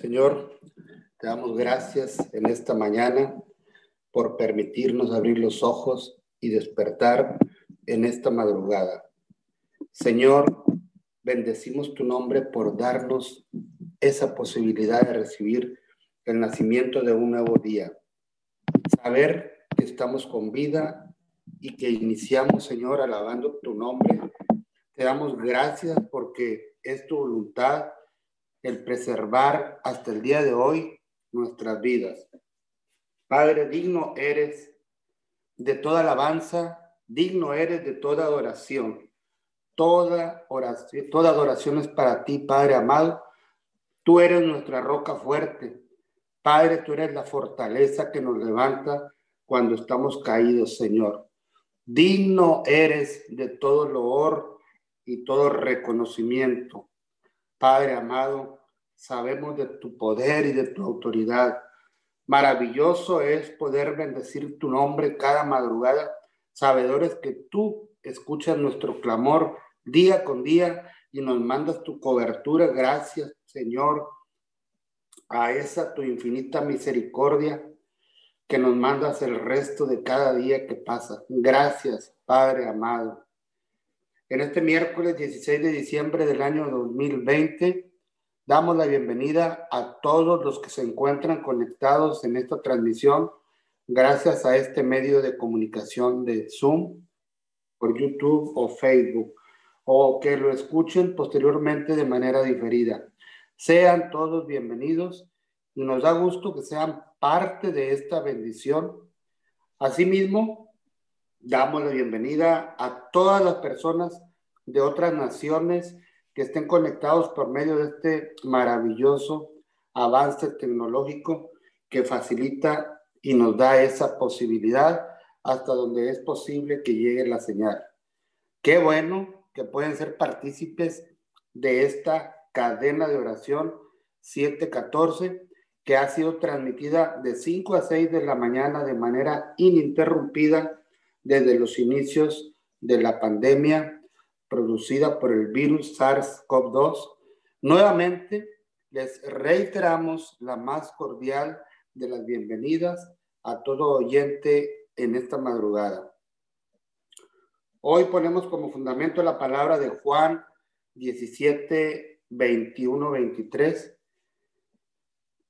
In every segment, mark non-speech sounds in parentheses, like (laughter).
Señor, te damos gracias en esta mañana por permitirnos abrir los ojos y despertar en esta madrugada. Señor, bendecimos tu nombre por darnos esa posibilidad de recibir el nacimiento de un nuevo día. Saber que estamos con vida y que iniciamos, Señor, alabando tu nombre. Te damos gracias porque es tu voluntad el preservar hasta el día de hoy nuestras vidas. Padre, digno eres de toda alabanza, digno eres de toda adoración. Toda oración, toda adoración es para ti, Padre amado. Tú eres nuestra roca fuerte. Padre, tú eres la fortaleza que nos levanta cuando estamos caídos, Señor. Digno eres de todo loor y todo reconocimiento. Padre amado, sabemos de tu poder y de tu autoridad. Maravilloso es poder bendecir tu nombre cada madrugada, sabedores que tú escuchas nuestro clamor día con día y nos mandas tu cobertura. Gracias, Señor, a esa tu infinita misericordia que nos mandas el resto de cada día que pasa. Gracias, Padre amado. En este miércoles 16 de diciembre del año 2020, damos la bienvenida a todos los que se encuentran conectados en esta transmisión gracias a este medio de comunicación de Zoom por YouTube o Facebook o que lo escuchen posteriormente de manera diferida. Sean todos bienvenidos y nos da gusto que sean parte de esta bendición. Asimismo, damos la bienvenida a todas las personas de otras naciones que estén conectados por medio de este maravilloso avance tecnológico que facilita y nos da esa posibilidad hasta donde es posible que llegue la señal. Qué bueno que pueden ser partícipes de esta cadena de oración 714 que ha sido transmitida de 5 a 6 de la mañana de manera ininterrumpida desde los inicios de la pandemia producida por el virus SARS-CoV-2. Nuevamente, les reiteramos la más cordial de las bienvenidas a todo oyente en esta madrugada. Hoy ponemos como fundamento la palabra de Juan 17, 21, 23,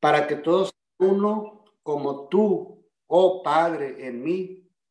para que todos uno como tú, oh Padre, en mí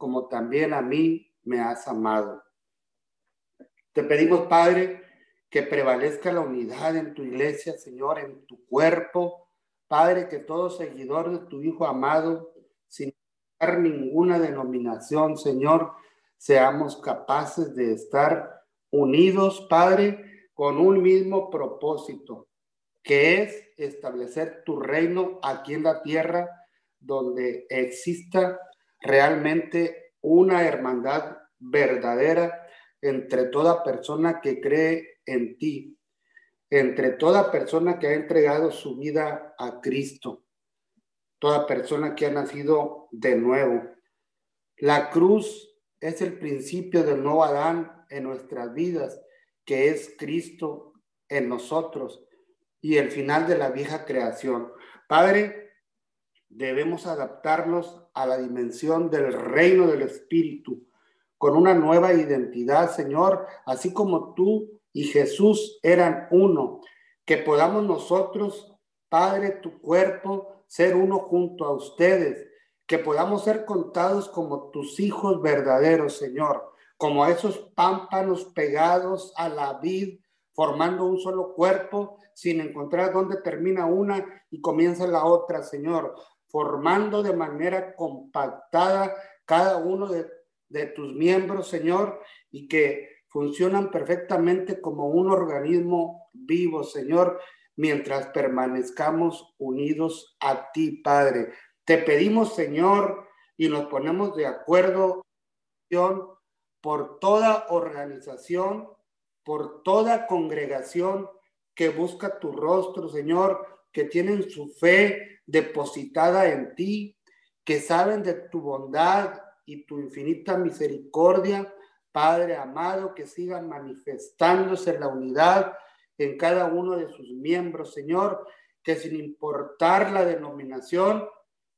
como también a mí me has amado. Te pedimos, Padre, que prevalezca la unidad en tu iglesia, Señor, en tu cuerpo. Padre, que todo seguidor de tu Hijo amado, sin dar ninguna denominación, Señor, seamos capaces de estar unidos, Padre, con un mismo propósito, que es establecer tu reino aquí en la tierra, donde exista realmente una hermandad verdadera entre toda persona que cree en ti, entre toda persona que ha entregado su vida a Cristo, toda persona que ha nacido de nuevo. La cruz es el principio del nuevo Adán en nuestras vidas, que es Cristo en nosotros y el final de la vieja creación. Padre, debemos adaptarnos a la dimensión del reino del Espíritu con una nueva identidad, Señor, así como tú y Jesús eran uno, que podamos nosotros, Padre, tu cuerpo, ser uno junto a ustedes, que podamos ser contados como tus hijos verdaderos, Señor, como esos pámpanos pegados a la vid, formando un solo cuerpo, sin encontrar dónde termina una y comienza la otra, Señor formando de manera compactada cada uno de, tus miembros, Señor, y que funcionan perfectamente como un organismo vivo, Señor. mientras permanezcamos unidos a ti, Padre. Te pedimos, Señor, y nos ponemos de acuerdo por toda organización, por toda congregación que busca tu rostro, Señor, que tienen su fe depositada en ti, que saben de tu bondad y tu infinita misericordia, Padre amado, que sigan manifestándose la unidad en cada uno de sus miembros, Señor, que sin importar la denominación,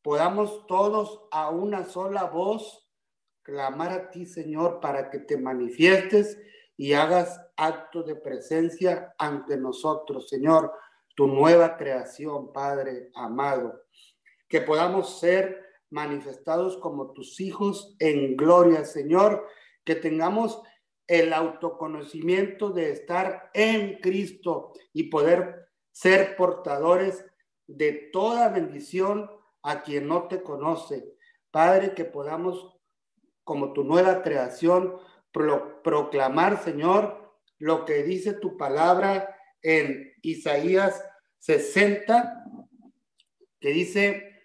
podamos todos a una sola voz clamar a ti, Señor, para que te manifiestes y hagas acto de presencia ante nosotros, Señor, tu nueva creación, Padre amado. Que podamos ser manifestados como tus hijos en gloria, Señor, que tengamos el autoconocimiento de estar en Cristo y poder ser portadores de toda bendición a quien no te conoce. Padre, que podamos, como tu nueva creación, proclamar, Señor, lo que dice tu palabra en Isaías 60, que dice,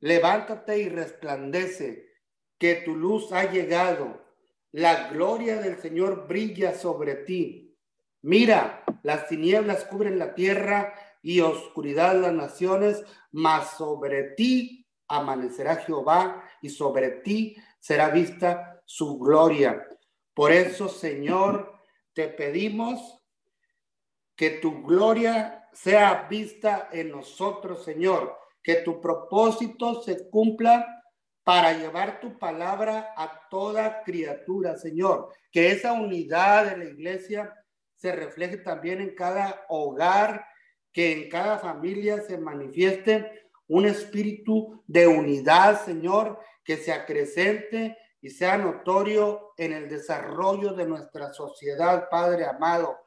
levántate y resplandece, que tu luz ha llegado, la gloria del Señor brilla sobre ti. Mira, las tinieblas cubren la tierra y oscuridad las naciones, mas sobre ti amanecerá Jehová y sobre ti será vista su gloria. Por eso, Señor, te pedimos que tu gloria sea vista en nosotros, Señor, que tu propósito se cumpla para llevar tu palabra a toda criatura, Señor, que esa unidad de la iglesia se refleje también en cada hogar, que en cada familia se manifieste un espíritu de unidad, Señor, que se acrecente y sea notorio en el desarrollo de nuestra sociedad, Padre amado,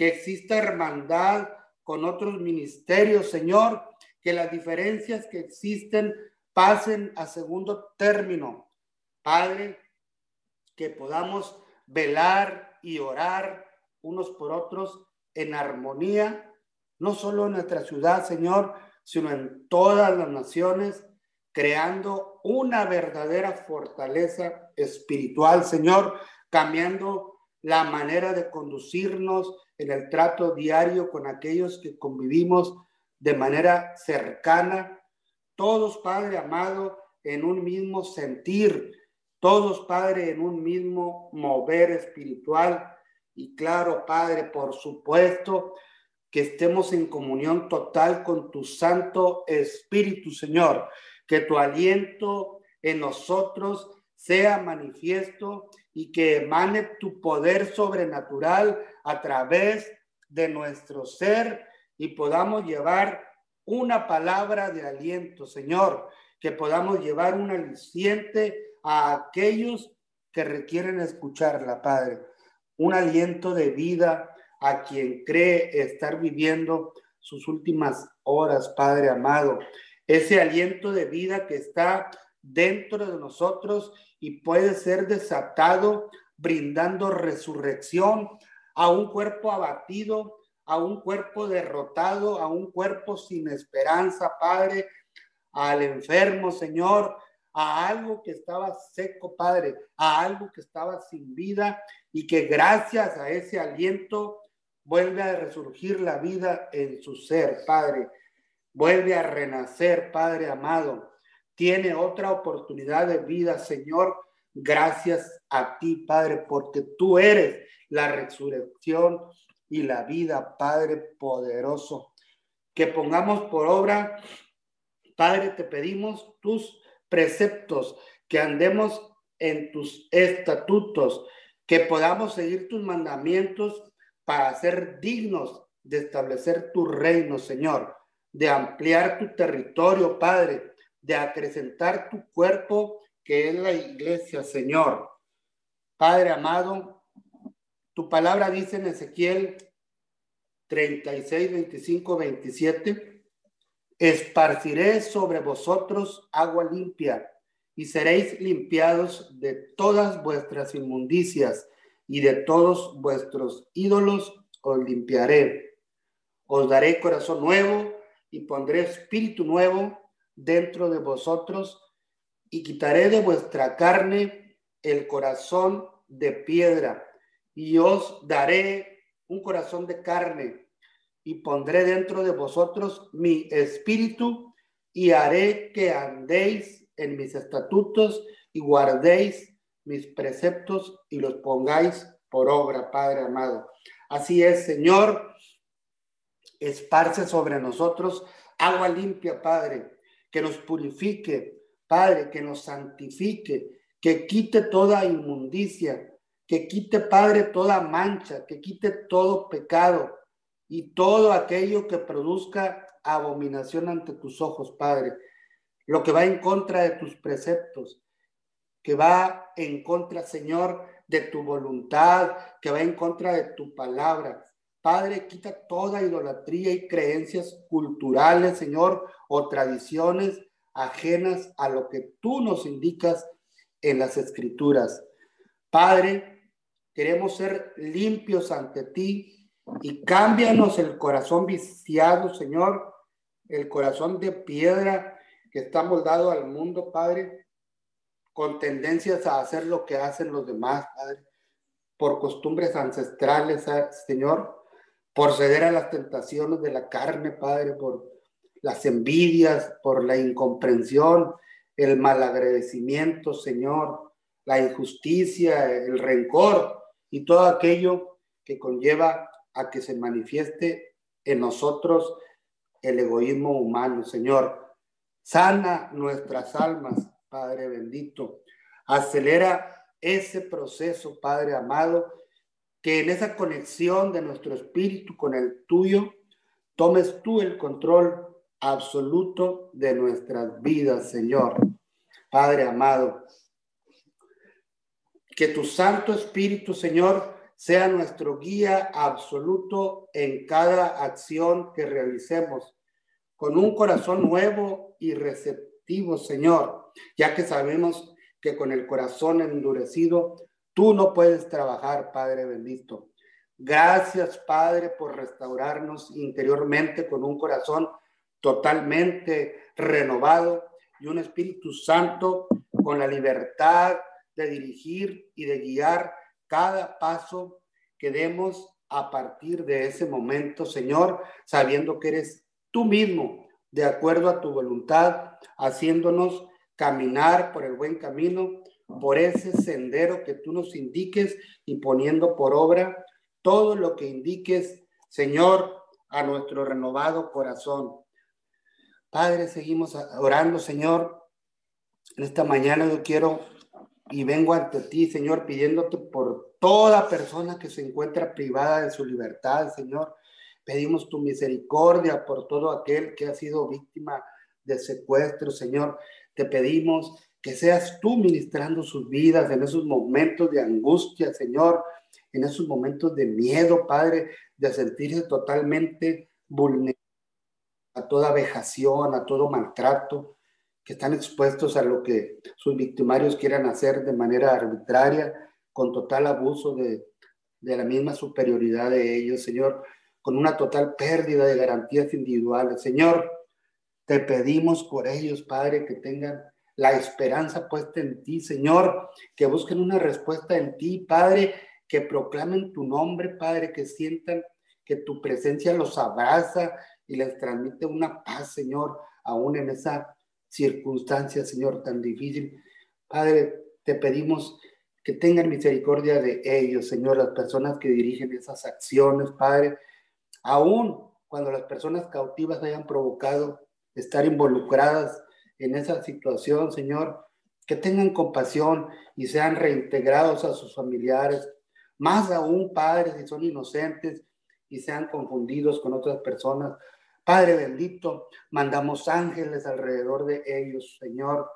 que exista hermandad con otros ministerios, Señor, que las diferencias que existen pasen a segundo término. Padre, que podamos velar y orar unos por otros en armonía, no solo en nuestra ciudad, Señor, sino en todas las naciones creando una verdadera fortaleza espiritual, Señor, cambiando la manera de conducirnos en el trato diario con aquellos que convivimos de manera cercana, todos, Padre amado, en un mismo sentir, todos, Padre, en un mismo mover espiritual. Y claro, Padre, por supuesto, que estemos en comunión total con tu Santo Espíritu, Señor que tu aliento en nosotros sea manifiesto y que emane tu poder sobrenatural a través de nuestro ser y podamos llevar una palabra de aliento, Señor, que podamos llevar un aliciente a aquellos que requieren escucharla, Padre. Un aliento de vida a quien cree estar viviendo sus últimas horas, Padre amado ese aliento de vida que está dentro de nosotros y puede ser desatado brindando resurrección a un cuerpo abatido, a un cuerpo derrotado, a un cuerpo sin esperanza, Padre, al enfermo, Señor, a algo que estaba seco, Padre, a algo que estaba sin vida y que gracias a ese aliento vuelve a resurgir la vida en su ser, Padre vuelve a renacer, Padre amado. Tiene otra oportunidad de vida, Señor. Gracias a ti, Padre, porque tú eres la resurrección y la vida, Padre poderoso. Que pongamos por obra, Padre, te pedimos tus preceptos, que andemos en tus estatutos, que podamos seguir tus mandamientos para ser dignos de establecer tu reino, Señor de ampliar tu territorio, Padre, de acrecentar tu cuerpo, que es la iglesia, Señor. Padre amado, tu palabra dice en Ezequiel 36, 25, 27, esparciré sobre vosotros agua limpia y seréis limpiados de todas vuestras inmundicias y de todos vuestros ídolos os limpiaré Os daré corazón nuevo y pondré espíritu nuevo dentro de vosotros y quitaré de vuestra carne el corazón de piedra y os daré un corazón de carne y pondré dentro de vosotros mi espíritu y haré que andéis en mis estatutos y guardéis mis preceptos y los pongáis por obra, Padre amado. Así es, Señor, esparce sobre nosotros agua limpia, Padre, que nos purifique, Padre, que nos santifique, que quite toda inmundicia, que quite, Padre, toda mancha, que quite todo pecado y todo aquello que produzca abominación ante tus ojos, Padre. Lo que va en contra de tus preceptos, que va en contra, Señor, de tu voluntad, que va en contra de tu palabra. Padre, quita toda idolatría y creencias culturales, Señor, o tradiciones ajenas a lo que tú nos indicas en las escrituras. Padre, queremos ser limpios ante ti y cámbianos el corazón viciado, Señor, el corazón de piedra que está moldado al mundo, Padre, con tendencias a hacer lo que hacen los demás, Padre, por costumbres ancestrales, Señor, por ceder a las tentaciones de la carne, Padre, por las envidias, por la incomprensión, el malagradecimiento, Señor, la injusticia, el rencor y todo aquello que conlleva a que se manifieste en nosotros el egoísmo humano, Señor. Sana nuestras almas, Padre bendito. Acelera ese proceso, Padre amado, que en esa conexión de nuestro espíritu con el tuyo, tomes tú el control absoluto de nuestras vidas, Señor. Padre amado, que tu Santo Espíritu, Señor, sea nuestro guía absoluto en cada acción que realicemos, con un corazón nuevo y receptivo, Señor, ya que sabemos que con el corazón endurecido tú no puedes trabajar, Padre bendito. Gracias, Padre, por restaurarnos interiormente con un corazón totalmente renovado y un Espíritu Santo con la libertad de dirigir y de guiar cada paso que demos a partir de ese momento, Señor, sabiendo que eres tú mismo, de acuerdo a tu voluntad, haciéndonos caminar por el buen camino, por ese sendero que tú nos indiques y poniendo por obra todo lo que indiques, Señor, a nuestro renovado corazón. Padre, seguimos orando, Señor. En esta mañana yo quiero y vengo ante ti, Señor, pidiéndote por toda persona que se encuentra privada de su libertad, Señor. Pedimos tu misericordia por todo aquel que ha sido víctima de secuestro, Señor. Te pedimos que seas tú ministrando sus vidas en esos momentos de angustia, Señor, en esos momentos de miedo, Padre, de sentirse totalmente vulnerable a toda vejación, a todo maltrato, que están expuestos a lo que sus victimarios quieran hacer de manera arbitraria, con total abuso de, de la misma superioridad de ellos, Señor, con una total pérdida de garantías individuales. Señor, te pedimos por ellos, Padre, que tengan la esperanza puesta en ti, Señor, que busquen una respuesta en ti, Padre, que proclamen tu nombre, Padre, que sientan que tu presencia los abraza, y les transmite una paz, Señor, aún en esa circunstancia, Señor, tan difícil. Padre, te pedimos que tengan misericordia de ellos, Señor, las personas que dirigen esas acciones, Padre, aún cuando las personas cautivas hayan provocado estar involucradas en esa situación, Señor, que tengan compasión y sean reintegrados a sus familiares, más aún, Padre, si son inocentes y sean confundidos con otras personas. Padre bendito, mandamos ángeles alrededor de ellos, Señor,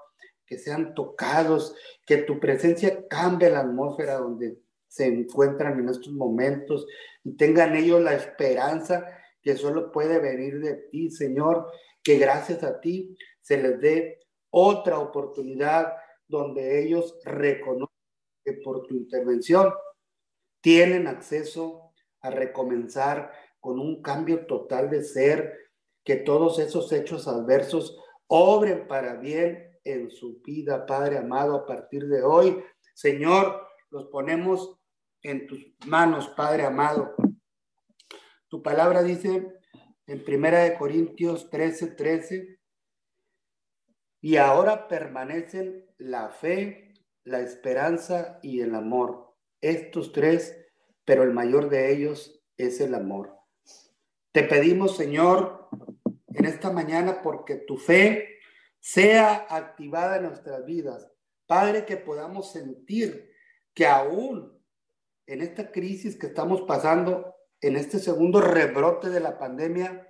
que sean tocados, que tu presencia cambie la atmósfera donde se encuentran en estos momentos y tengan ellos la esperanza que solo puede venir de ti, Señor, que gracias a ti se les dé otra oportunidad donde ellos reconocen que por tu intervención tienen acceso a recomenzar con un cambio total de ser, que todos esos hechos adversos obren para bien en su vida, Padre amado, a partir de hoy. Señor, los ponemos en tus manos, Padre amado. Tu palabra dice en Primera de Corintios 13, 13, y ahora permanecen la fe, la esperanza y el amor. Estos tres, pero el mayor de ellos es el amor. Te pedimos, Señor, en esta mañana porque tu fe sea activada en nuestras vidas. Padre, que podamos sentir que aún en esta crisis que estamos pasando, en este segundo rebrote de la pandemia,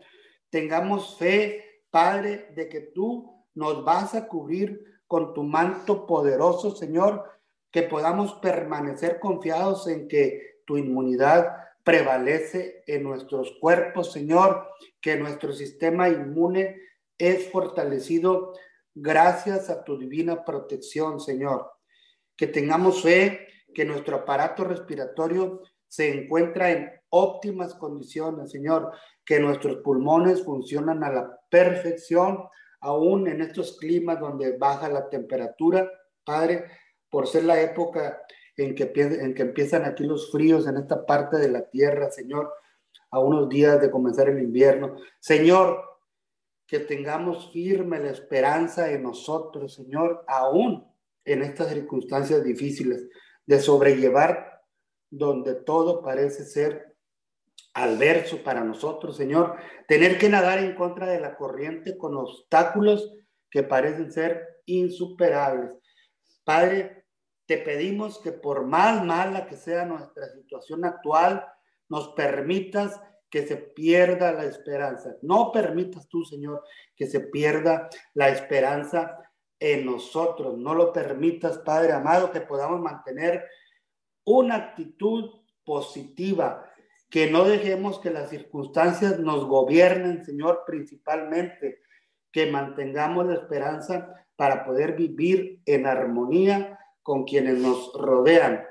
tengamos fe, Padre, de que tú nos vas a cubrir con tu manto poderoso, Señor, que podamos permanecer confiados en que tu inmunidad prevalece en nuestros cuerpos, Señor, que nuestro sistema inmune es fortalecido gracias a tu divina protección, Señor. Que tengamos fe que nuestro aparato respiratorio se encuentra en óptimas condiciones, Señor, que nuestros pulmones funcionan a la perfección, aún en estos climas donde baja la temperatura, Padre, por ser la época en que, en que empiezan aquí los fríos en esta parte de la tierra, Señor, a unos días de comenzar el invierno. Señor, que tengamos firme la esperanza en nosotros, Señor, aún en estas circunstancias difíciles, de sobrellevar donde todo parece ser adverso para nosotros, Señor, tener que nadar en contra de la corriente con obstáculos que parecen ser insuperables. Padre, te pedimos que por más mala que sea nuestra situación actual, nos permitas que se pierda la esperanza. No permitas tú, Señor, que se pierda la esperanza en nosotros. No lo permitas, Padre amado, que podamos mantener una actitud positiva, que no dejemos que las circunstancias nos gobiernen, Señor, principalmente, que mantengamos la esperanza para poder vivir en armonía con quienes nos rodean.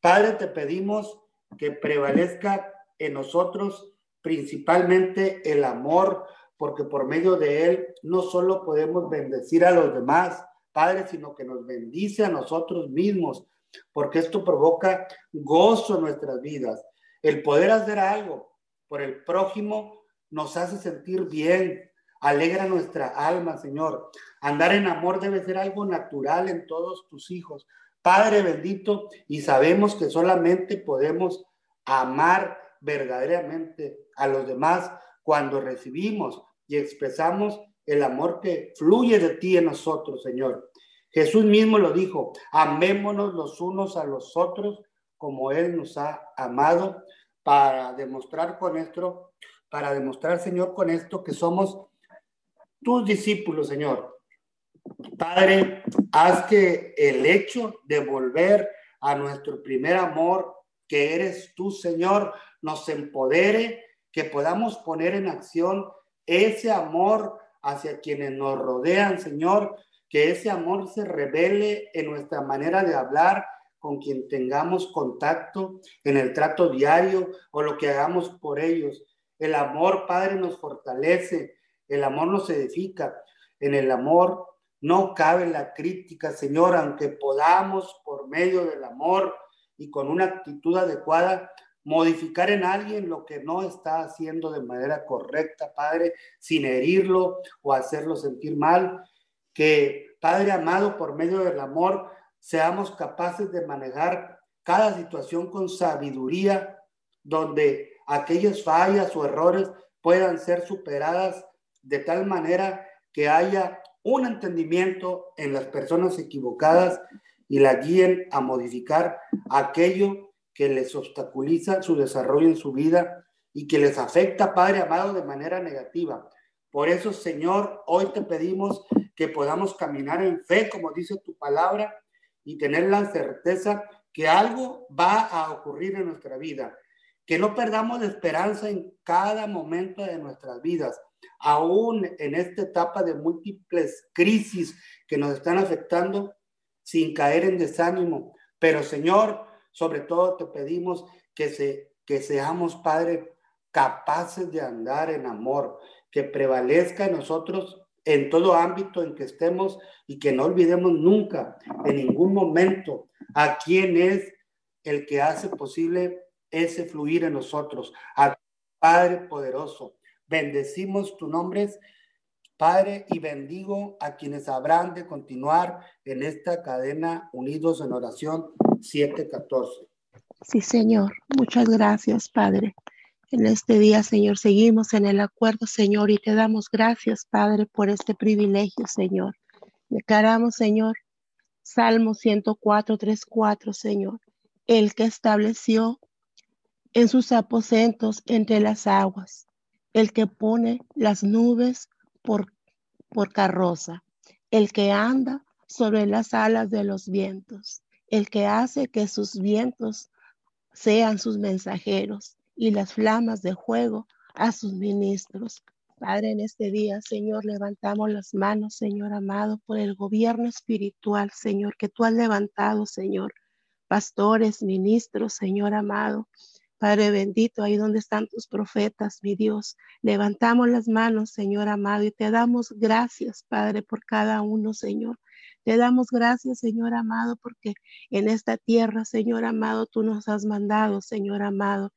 Padre, te pedimos que prevalezca en nosotros principalmente el amor, porque por medio de él no solo podemos bendecir a los demás, Padre, sino que nos bendice a nosotros mismos, porque esto provoca gozo en nuestras vidas. El poder hacer algo por el prójimo nos hace sentir bien, alegra nuestra alma, Señor. Andar en amor debe ser algo natural en todos tus hijos. Padre bendito, y sabemos que solamente podemos amar verdaderamente a los demás cuando recibimos y expresamos el amor que fluye de ti en nosotros, Señor. Jesús mismo lo dijo, amémonos los unos a los otros como Él nos ha amado para demostrar con esto, para demostrar, Señor, con esto que somos tus discípulos, Señor. Padre, haz que el hecho de volver a nuestro primer amor, que eres tú, Señor, nos empodere, que podamos poner en acción ese amor hacia quienes nos rodean, Señor, que ese amor se revele en nuestra manera de hablar con quien tengamos contacto en el trato diario o lo que hagamos por ellos. El amor, Padre, nos fortalece, el amor nos edifica. En el amor no cabe la crítica, Señor, aunque podamos por medio del amor y con una actitud adecuada modificar en alguien lo que no está haciendo de manera correcta, Padre, sin herirlo o hacerlo sentir mal. Que, Padre amado, por medio del amor, seamos capaces de manejar cada situación con sabiduría, donde aquellas fallas o errores puedan ser superadas de tal manera que haya un entendimiento en las personas equivocadas y la guíen a modificar aquello que les obstaculiza su desarrollo en su vida y que les afecta, Padre amado, de manera negativa. Por eso, Señor, hoy te pedimos que podamos caminar en fe, como dice tu palabra, y tener la certeza que algo va a ocurrir en nuestra vida. Que no perdamos esperanza en cada momento de nuestras vidas, aún en esta etapa de múltiples crisis que nos están afectando, sin caer en desánimo. Pero, Señor, sobre todo te pedimos que, se, que seamos, Padre, capaces de andar en amor, que prevalezca en nosotros en todo ámbito en que estemos y que no olvidemos nunca, en ningún momento, a quién es el que hace posible ese fluir en nosotros, a Padre poderoso. Bendecimos tu nombre, Padre, y bendigo a quienes habrán de continuar en esta cadena unidos en oración 714. Sí, Señor. Muchas gracias, Padre. En este día, Señor, seguimos en el acuerdo, Señor, y te damos gracias, Padre, por este privilegio, Señor. Declaramos, Señor, Salmo 104, 3, 4, Señor, el que estableció en sus aposentos entre las aguas, el que pone las nubes por, por carroza, el que anda sobre las alas de los vientos, el que hace que sus vientos sean sus mensajeros y las flamas de fuego a sus ministros. Padre, en este día, Señor, levantamos las manos, Señor amado, por el gobierno espiritual, Señor, que tú has levantado, Señor. Pastores, ministros, Señor amado. Padre bendito, ahí donde están tus profetas, mi Dios. Levantamos las manos, Señor amado, y te damos gracias, Padre, por cada uno, Señor. Te damos gracias, Señor amado, porque en esta tierra, Señor amado, tú nos has mandado, Señor amado,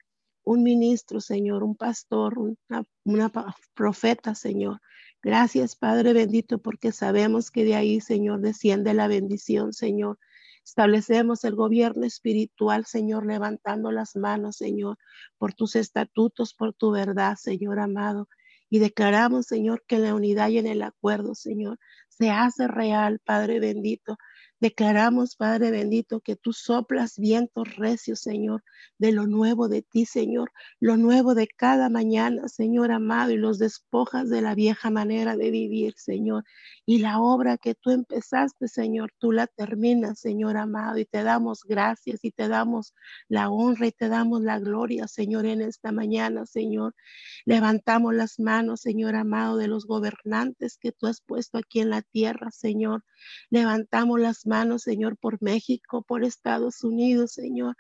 un ministro, Señor, un pastor, una, una profeta, Señor. Gracias, Padre bendito, porque sabemos que de ahí, Señor, desciende la bendición, Señor. Establecemos el gobierno espiritual, Señor, levantando las manos, Señor, por tus estatutos, por tu verdad, Señor amado. Y declaramos, Señor, que la unidad y en el acuerdo, Señor, se hace real, Padre bendito. Declaramos, Padre bendito, que tú soplas vientos recios, Señor, de lo nuevo de ti, Señor, lo nuevo de cada mañana, Señor amado, y los despojas de la vieja manera de vivir, Señor. Y la obra que tú empezaste, Señor, tú la terminas, Señor amado, y te damos gracias y te damos la honra y te damos la gloria, Señor, en esta mañana, Señor. Levantamos las manos, Señor amado, de los gobernantes que tú has puesto aquí en la tierra, Señor. Levantamos las manos, Señor, por México, por Estados Unidos, Señor.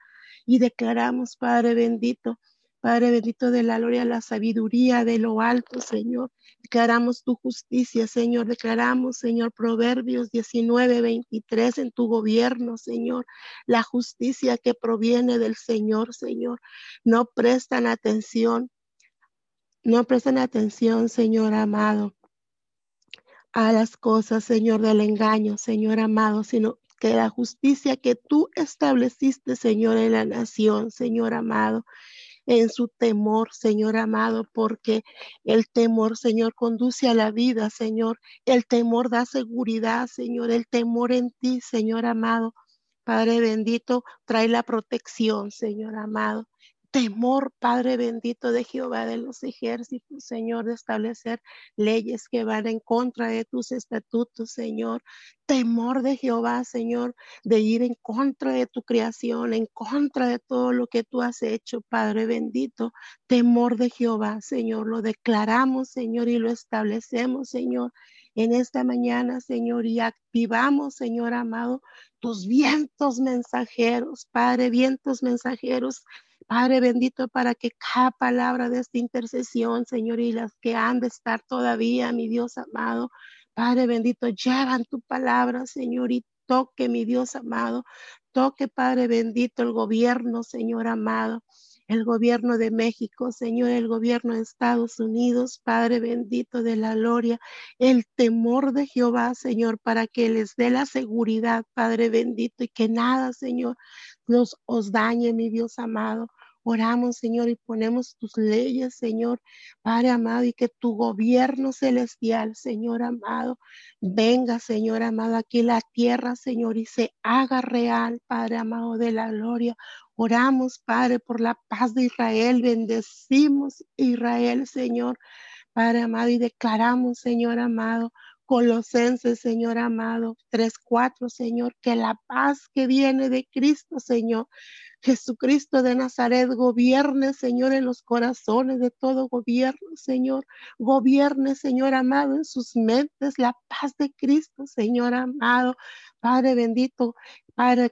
Y declaramos, Padre bendito, Padre bendito de la gloria, la sabiduría de lo alto, Señor. Declaramos tu justicia, Señor. Declaramos, Señor, Proverbios 19, 23 en tu gobierno, Señor. La justicia que proviene del Señor, Señor. No prestan atención. No prestan atención, Señor amado a las cosas, Señor, del engaño, Señor amado, sino que la justicia que tú estableciste, Señor, en la nación, Señor amado, en su temor, Señor amado, porque el temor, Señor, conduce a la vida, Señor. El temor da seguridad, Señor. El temor en ti, Señor amado. Padre bendito, trae la protección, Señor amado temor, Padre bendito de Jehová de los ejércitos, Señor, de establecer leyes que van en contra de tus estatutos, Señor. Temor de Jehová, Señor, de ir en contra de tu creación, en contra de todo lo que tú has hecho, Padre bendito. Temor de Jehová, Señor, lo declaramos, Señor, y lo establecemos, Señor en esta mañana, Señor, y activamos, Señor amado, tus vientos mensajeros, Padre, vientos mensajeros Padre bendito, para que cada palabra de esta intercesión, Señor, y las que han de estar todavía, mi Dios amado, Padre bendito, llevan tu palabra, Señor, y toque, mi Dios amado, toque, Padre bendito, el gobierno, Señor amado el gobierno de México, Señor, el gobierno de Estados Unidos, Padre bendito de la gloria, el temor de Jehová, Señor, para que les dé la seguridad, Padre bendito, y que nada, Señor, los os dañe, mi Dios amado. Oramos, Señor, y ponemos tus leyes, Señor, Padre amado, y que tu gobierno celestial, Señor amado, venga, Señor amado, aquí la tierra, Señor, y se haga real, Padre amado de la gloria. Oramos, Padre, por la paz de Israel. Bendecimos Israel, Señor, Padre amado, y declaramos, Señor amado, Colosenses, Señor amado, 3.4, Señor, que la paz que viene de Cristo, Señor, Jesucristo de Nazaret, gobierne, Señor, en los corazones de todo gobierno, Señor. Gobierne, Señor amado, en sus mentes la paz de Cristo, Señor amado. Padre bendito,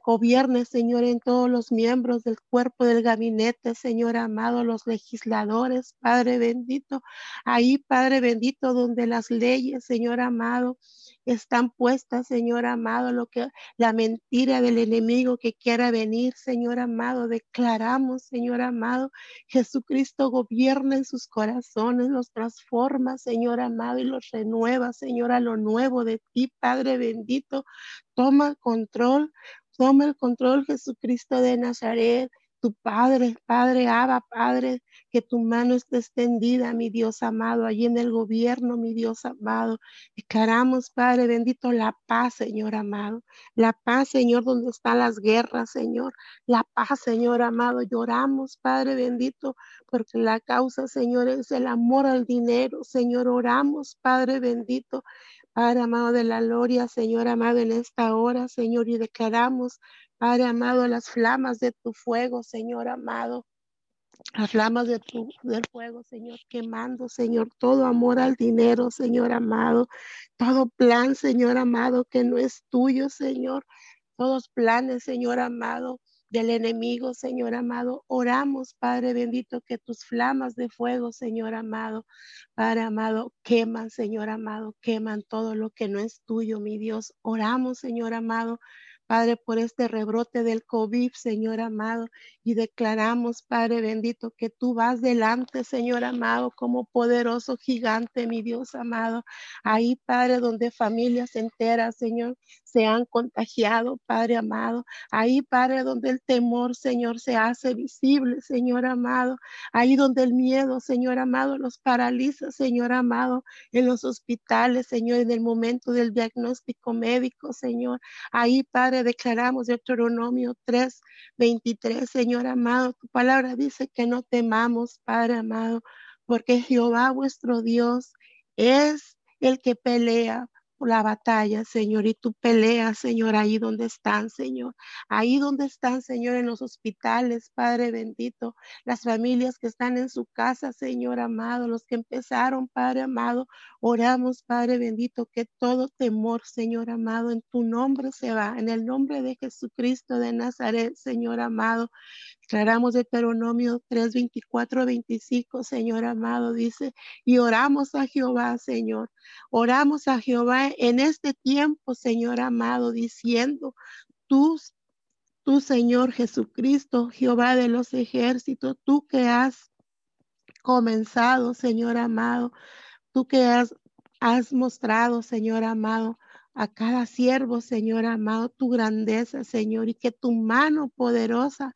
gobierne, Señor, en todos los miembros del cuerpo del gabinete, Señor amado, los legisladores, Padre bendito. Ahí, Padre bendito, donde las leyes, Señor amado, están puestas, Señor amado, lo que la mentira del enemigo que quiera venir, Señor amado, declaramos, Señor amado, Jesucristo gobierna en sus corazones, los transforma, Señor amado, y los renueva, Señor, a lo nuevo de ti, Padre bendito. Toma control, toma el control, Jesucristo de Nazaret tu Padre, Padre Abba, Padre, que tu mano esté extendida, mi Dios amado, allí en el gobierno, mi Dios amado. Declaramos, Padre bendito, la paz, Señor amado. La paz, Señor, donde están las guerras, Señor. La paz, Señor amado. Lloramos, Padre bendito, porque la causa, Señor, es el amor al dinero. Señor, oramos, Padre bendito. Padre amado de la gloria, Señor amado, en esta hora, Señor, y declaramos Padre amado, las flamas de tu fuego, Señor amado. Las flamas de tu, del fuego, Señor, quemando, Señor, todo amor al dinero, Señor amado, todo plan, Señor amado, que no es tuyo, Señor, todos planes, Señor amado, del enemigo, Señor amado. Oramos, Padre bendito, que tus flamas de fuego, Señor amado, Padre amado, queman, Señor amado, queman todo lo que no es tuyo, mi Dios. Oramos, Señor amado, Padre, por este rebrote del COVID, Señor amado, y declaramos, Padre bendito, que tú vas delante, Señor amado, como poderoso gigante, mi Dios amado. Ahí, Padre, donde familias enteras, Señor, se han contagiado, Padre amado. Ahí, Padre, donde el temor, Señor, se hace visible, Señor amado. Ahí donde el miedo, Señor amado, los paraliza, Señor amado, en los hospitales, Señor, en el momento del diagnóstico médico, Señor. Ahí, Padre, declaramos Deuteronomio 3, 23, Señor amado, tu palabra dice que no temamos, Padre amado, porque Jehová vuestro Dios es el que pelea la batalla, Señor, y tú peleas, Señor, ahí donde están, Señor, ahí donde están, Señor, en los hospitales, Padre bendito, las familias que están en su casa, Señor amado, los que empezaron, Padre amado, oramos, Padre bendito, que todo temor, Señor amado, en tu nombre se va, en el nombre de Jesucristo de Nazaret, Señor amado, Declaramos Deuteronomio 3, 24, 25, Señor amado, dice, y oramos a Jehová, Señor. Oramos a Jehová en este tiempo, Señor amado, diciendo, tú, tú, Señor Jesucristo, Jehová de los ejércitos, tú que has comenzado, Señor amado, tú que has, has mostrado, Señor amado, a cada siervo, Señor amado, tu grandeza, Señor, y que tu mano poderosa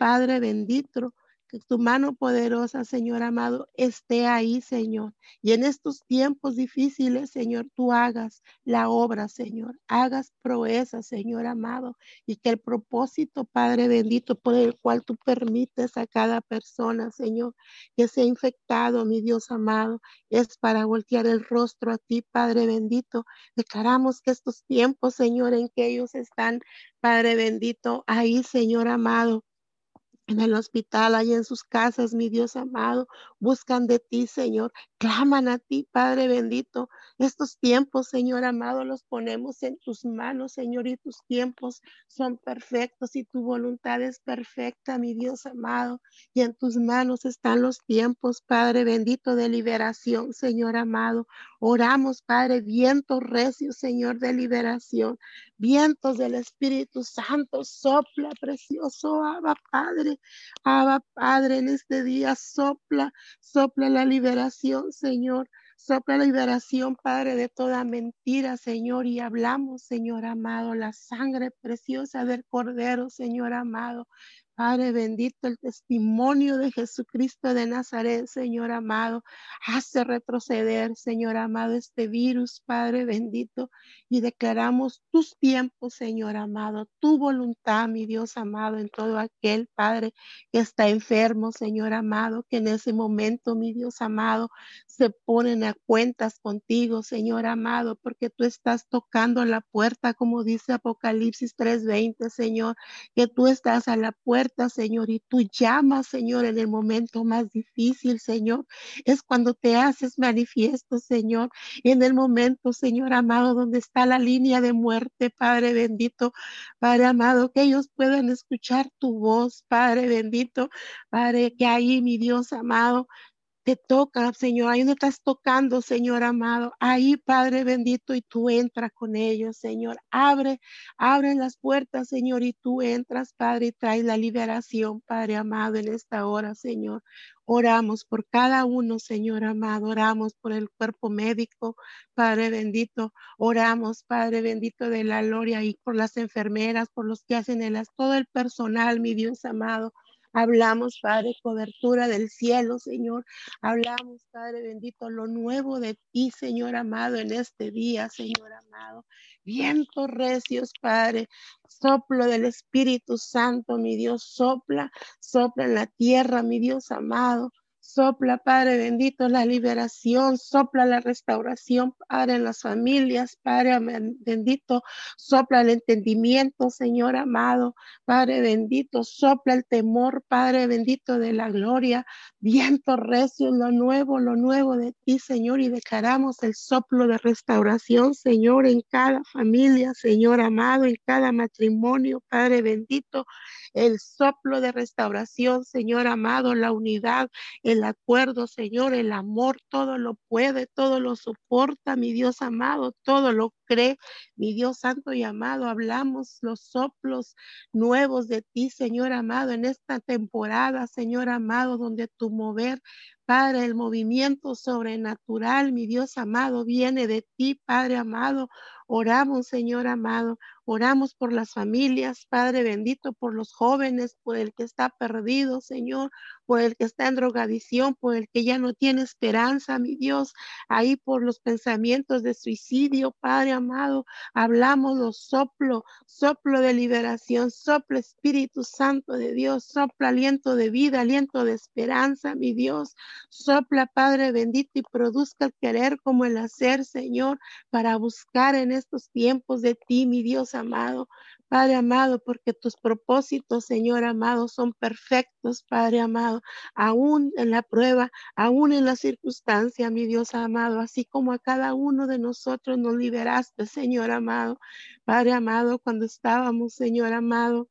Padre bendito, que tu mano poderosa, Señor amado, esté ahí, Señor. Y en estos tiempos difíciles, Señor, tú hagas la obra, Señor. Hagas proeza, Señor amado. Y que el propósito, Padre bendito, por el cual tú permites a cada persona, Señor, que sea infectado, mi Dios amado, es para voltear el rostro a ti, Padre bendito. Declaramos que estos tiempos, Señor, en que ellos están, Padre bendito, ahí, Señor amado en el hospital, ahí en sus casas, mi Dios amado, buscan de ti, Señor, claman a ti, Padre bendito. Estos tiempos, Señor amado, los ponemos en tus manos, Señor, y tus tiempos son perfectos y tu voluntad es perfecta, mi Dios amado. Y en tus manos están los tiempos, Padre bendito, de liberación, Señor amado. Oramos, Padre, vientos recios, Señor, de liberación, vientos del Espíritu Santo, sopla, precioso, Abba, Padre, Abba, Padre, en este día sopla, sopla la liberación, Señor. Sopla la liberación, Padre, de toda mentira, Señor. Y hablamos, Señor amado, la sangre preciosa del Cordero, Señor amado. Padre bendito, el testimonio de Jesucristo de Nazaret, Señor amado, hace retroceder, Señor amado, este virus, Padre bendito, y declaramos tus tiempos, Señor amado, tu voluntad, mi Dios amado, en todo aquel, Padre, que está enfermo, Señor amado, que en ese momento, mi Dios amado, se ponen a cuentas contigo, Señor amado, porque tú estás tocando la puerta, como dice Apocalipsis 3:20, Señor, que tú estás a la puerta Señor, y tú llamas, Señor, en el momento más difícil, Señor. Es cuando te haces manifiesto, Señor, en el momento, Señor amado, donde está la línea de muerte, Padre bendito, Padre amado, que ellos puedan escuchar tu voz, Padre bendito, Padre, que ahí, mi Dios amado, te toca, Señor, ahí no estás tocando, Señor amado, ahí, Padre bendito, y tú entras con ellos, Señor. Abre, abre las puertas, Señor, y tú entras, Padre, y traes la liberación, Padre amado, en esta hora, Señor. Oramos por cada uno, Señor amado. Oramos por el cuerpo médico, Padre bendito. Oramos, Padre bendito de la gloria, y por las enfermeras, por los que hacen el, todo el personal, mi Dios amado. Hablamos, Padre, cobertura del cielo, Señor. Hablamos, Padre bendito, lo nuevo de ti, Señor amado, en este día, Señor amado. Vientos recios, Padre. Soplo del Espíritu Santo, mi Dios, sopla, sopla en la tierra, mi Dios amado. Sopla, Padre bendito, la liberación, sopla la restauración, Padre, en las familias, Padre bendito, sopla el entendimiento, Señor amado, Padre bendito, sopla el temor, Padre bendito de la gloria, viento recio, lo nuevo, lo nuevo de ti, Señor, y declaramos el soplo de restauración, Señor, en cada familia, Señor amado, en cada matrimonio, Padre bendito, el soplo de restauración, Señor amado, la unidad, el acuerdo, Señor, el amor, todo lo puede, todo lo soporta, mi Dios amado, todo lo cree, mi Dios santo y amado. Hablamos los soplos nuevos de ti, Señor amado, en esta temporada, Señor amado, donde tu mover Padre, el movimiento sobrenatural, mi Dios amado, viene de ti, Padre amado. Oramos, Señor amado. Oramos por las familias, Padre bendito, por los jóvenes, por el que está perdido, Señor, por el que está en drogadicción, por el que ya no tiene esperanza, mi Dios. Ahí por los pensamientos de suicidio, Padre amado. Hablamos los soplo, soplo de liberación, soplo Espíritu Santo de Dios, sopla aliento de vida, aliento de esperanza, mi Dios. Sopla, Padre bendito, y produzca el querer como el hacer, Señor, para buscar en estos tiempos de ti, mi Dios amado. Padre amado, porque tus propósitos, Señor amado, son perfectos, Padre amado, aún en la prueba, aún en la circunstancia, mi Dios amado, así como a cada uno de nosotros nos liberaste, Señor amado. Padre amado, cuando estábamos, Señor amado,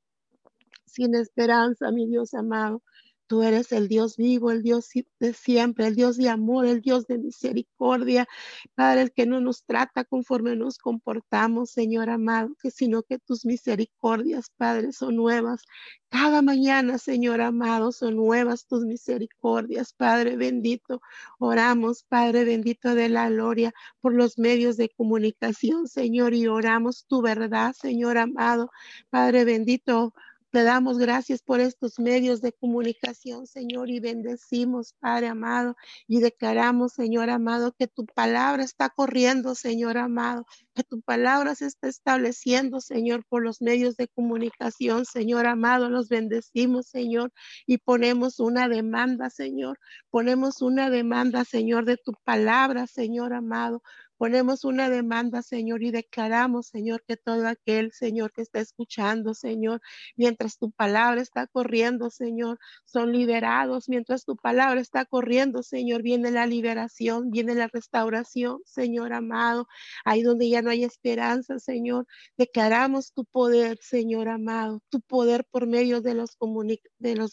sin esperanza, mi Dios amado. Tú eres el Dios vivo, el Dios de siempre, el Dios de amor, el Dios de misericordia, Padre, el que no nos trata conforme nos comportamos, Señor amado, que sino que tus misericordias, Padre, son nuevas. Cada mañana, Señor amado, son nuevas tus misericordias, Padre bendito. Oramos, Padre bendito de la gloria, por los medios de comunicación, Señor, y oramos tu verdad, Señor amado, Padre bendito. Te damos gracias por estos medios de comunicación, Señor, y bendecimos, Padre amado, y declaramos, Señor amado, que tu palabra está corriendo, Señor amado, que tu palabra se está estableciendo, Señor, por los medios de comunicación, Señor amado, los bendecimos, Señor, y ponemos una demanda, Señor, ponemos una demanda, Señor, de tu palabra, Señor amado, Ponemos una demanda, Señor, y declaramos, Señor, que todo aquel, Señor, que está escuchando, Señor, mientras tu palabra está corriendo, Señor, son liberados. Mientras tu palabra está corriendo, Señor, viene la liberación, viene la restauración, Señor amado. Ahí donde ya no hay esperanza, Señor, declaramos tu poder, Señor amado, tu poder por medio de los,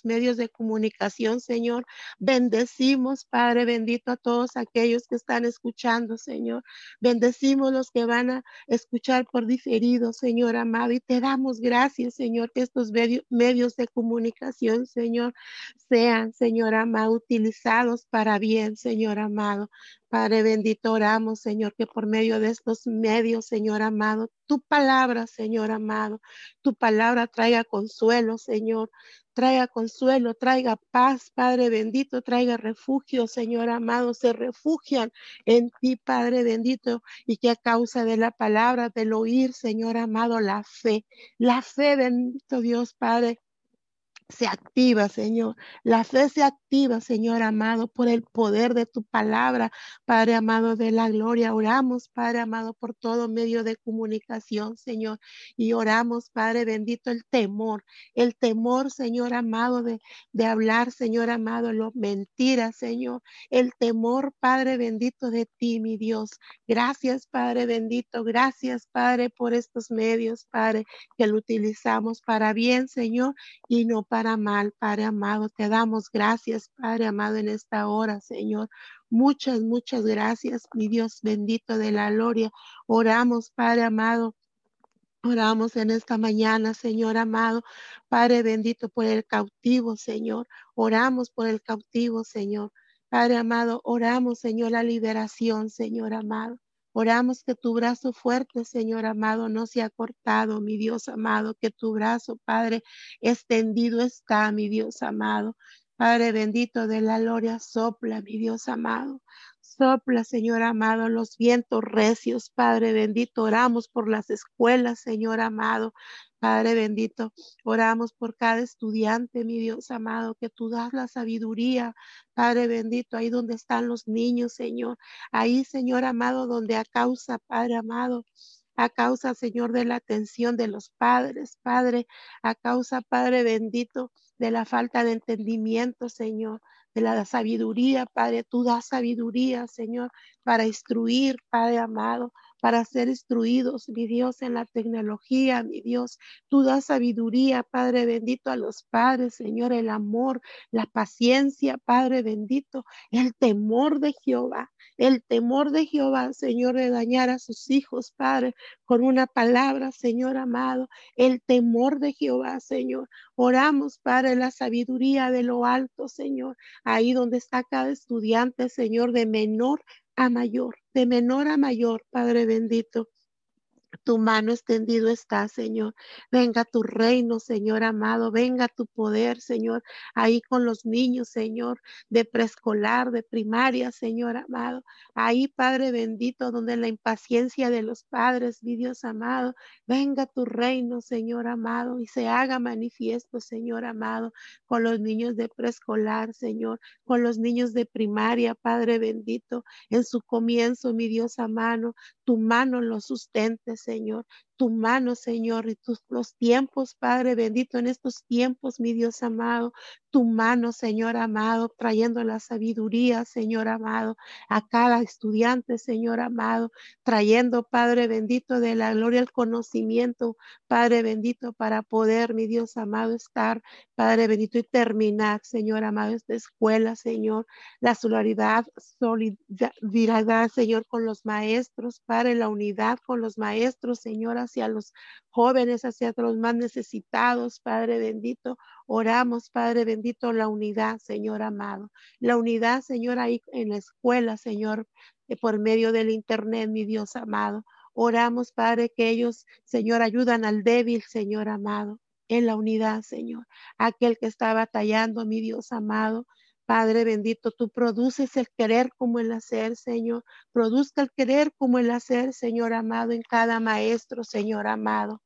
medios de comunicación, Señor. Bendecimos, Padre bendito, a todos aquellos que están escuchando, Señor. Bendecimos los que van a escuchar por diferido, Señor amado, y te damos gracias, Señor, que estos medios de comunicación, Señor, sean, Señor amado, utilizados para bien, Señor amado. Padre bendito, oramos, Señor, que por medio de estos medios, Señor amado, tu palabra, Señor amado, tu palabra traiga consuelo, Señor, traiga consuelo, traiga paz, Padre bendito, traiga refugio, Señor amado, se refugian en ti, Padre bendito, y que a causa de la palabra, del oír, Señor amado, la fe, la fe, bendito Dios, Padre, se activa, Señor. La fe se activa Señor amado, por el poder de tu palabra, Padre amado de la gloria. Oramos, Padre amado, por todo medio de comunicación, Señor. Y oramos, Padre bendito, el temor, el temor, Señor amado, de, de hablar, Señor amado, lo mentiras, Señor. El temor, Padre bendito de ti, mi Dios. Gracias, Padre bendito. Gracias, Padre, por estos medios, Padre, que lo utilizamos para bien, Señor, y no para mal, Padre amado. Te damos gracias, Padre amado, en esta hora, Señor. Muchas, muchas gracias, mi Dios bendito de la gloria. Oramos, Padre amado. Oramos en esta mañana, Señor amado, Padre bendito por el cautivo, Señor. Oramos por el cautivo, Señor. Padre amado, oramos, Señor, la liberación, Señor amado. Oramos que tu brazo fuerte, Señor amado, no se ha cortado, mi Dios amado, que tu brazo, Padre, extendido está, mi Dios amado. Padre bendito de la gloria, sopla, mi Dios amado. Sopla, Señor amado, los vientos recios, Padre bendito. Oramos por las escuelas, Señor amado. Padre bendito, oramos por cada estudiante, mi Dios amado, que tú das la sabiduría, Padre bendito, ahí donde están los niños, Señor. Ahí, Señor amado, donde a causa, Padre amado, a causa, Señor, de la atención de los padres, Padre, a causa, Padre bendito, de la falta de entendimiento, Señor, de la sabiduría, Padre, tú das sabiduría, Señor, para instruir, Padre amado, para ser instruidos, mi Dios, en la tecnología, mi Dios. Tú das sabiduría, Padre bendito, a los padres, Señor, el amor, la paciencia, Padre bendito, el temor de Jehová, el temor de Jehová, Señor, de dañar a sus hijos, Padre, con una palabra, Señor amado, el temor de Jehová, Señor. Oramos, Padre, la sabiduría de lo alto, Señor, ahí donde está cada estudiante, Señor, de menor a mayor, de menor a mayor, Padre bendito. Tu mano extendido está, Señor. Venga tu reino, Señor amado. Venga tu poder, Señor. Ahí con los niños, Señor, de preescolar, de primaria, Señor amado. Ahí, Padre bendito, donde la impaciencia de los padres, mi Dios amado. Venga tu reino, Señor amado, y se haga manifiesto, Señor amado, con los niños de preescolar, Señor, con los niños de primaria, Padre bendito. En su comienzo, mi Dios amado, tu mano lo sustente, Señor tu mano, Señor, y tus los tiempos, Padre bendito, en estos tiempos, mi Dios amado, tu mano, Señor amado, trayendo la sabiduría, Señor amado, a cada estudiante, Señor amado, trayendo, Padre bendito, de la gloria el conocimiento, Padre bendito, para poder, mi Dios amado, estar, Padre bendito, y terminar, Señor amado, esta escuela, Señor, la solidaridad, solidaridad, Señor, con los maestros, Padre, la unidad con los maestros, Señor, hacia los jóvenes, hacia los más necesitados, Padre bendito. Oramos, Padre bendito, la unidad, Señor amado. La unidad, Señor, ahí en la escuela, Señor, eh, por medio del Internet, mi Dios amado. Oramos, Padre, que ellos, Señor, ayudan al débil, Señor amado, en la unidad, Señor. Aquel que está batallando, mi Dios amado, Padre bendito, tú produces el querer como el hacer, Señor. Produzca el querer como el hacer, Señor amado, en cada maestro, Señor amado.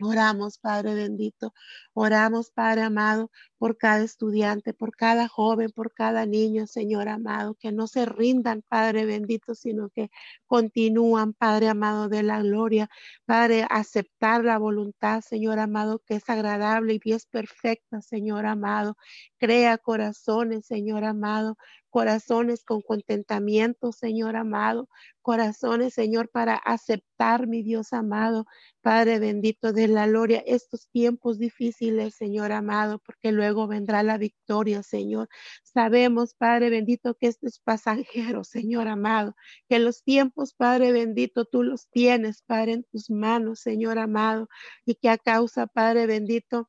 Oramos, Padre bendito. Oramos, Padre amado, por cada estudiante, por cada joven, por cada niño, Señor amado, que no se rindan, Padre bendito, sino que continúan, Padre amado de la gloria, Padre, aceptar la voluntad, Señor amado, que es agradable y es perfecta, Señor amado. Crea corazones, Señor amado, corazones con contentamiento, Señor amado, corazones, Señor, para aceptar, mi Dios amado, Padre bendito de la gloria, estos tiempos difíciles, Señor amado, porque luego vendrá la victoria, Señor. Sabemos, Padre bendito, que esto es pasajero, Señor amado, que los tiempos, Padre bendito, tú los tienes, Padre, en tus manos, Señor amado, y que a causa, Padre bendito,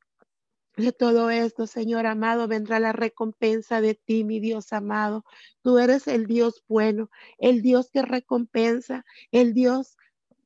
de todo esto, Señor amado, vendrá la recompensa de ti, mi Dios amado. Tú eres el Dios bueno, el Dios que recompensa, el Dios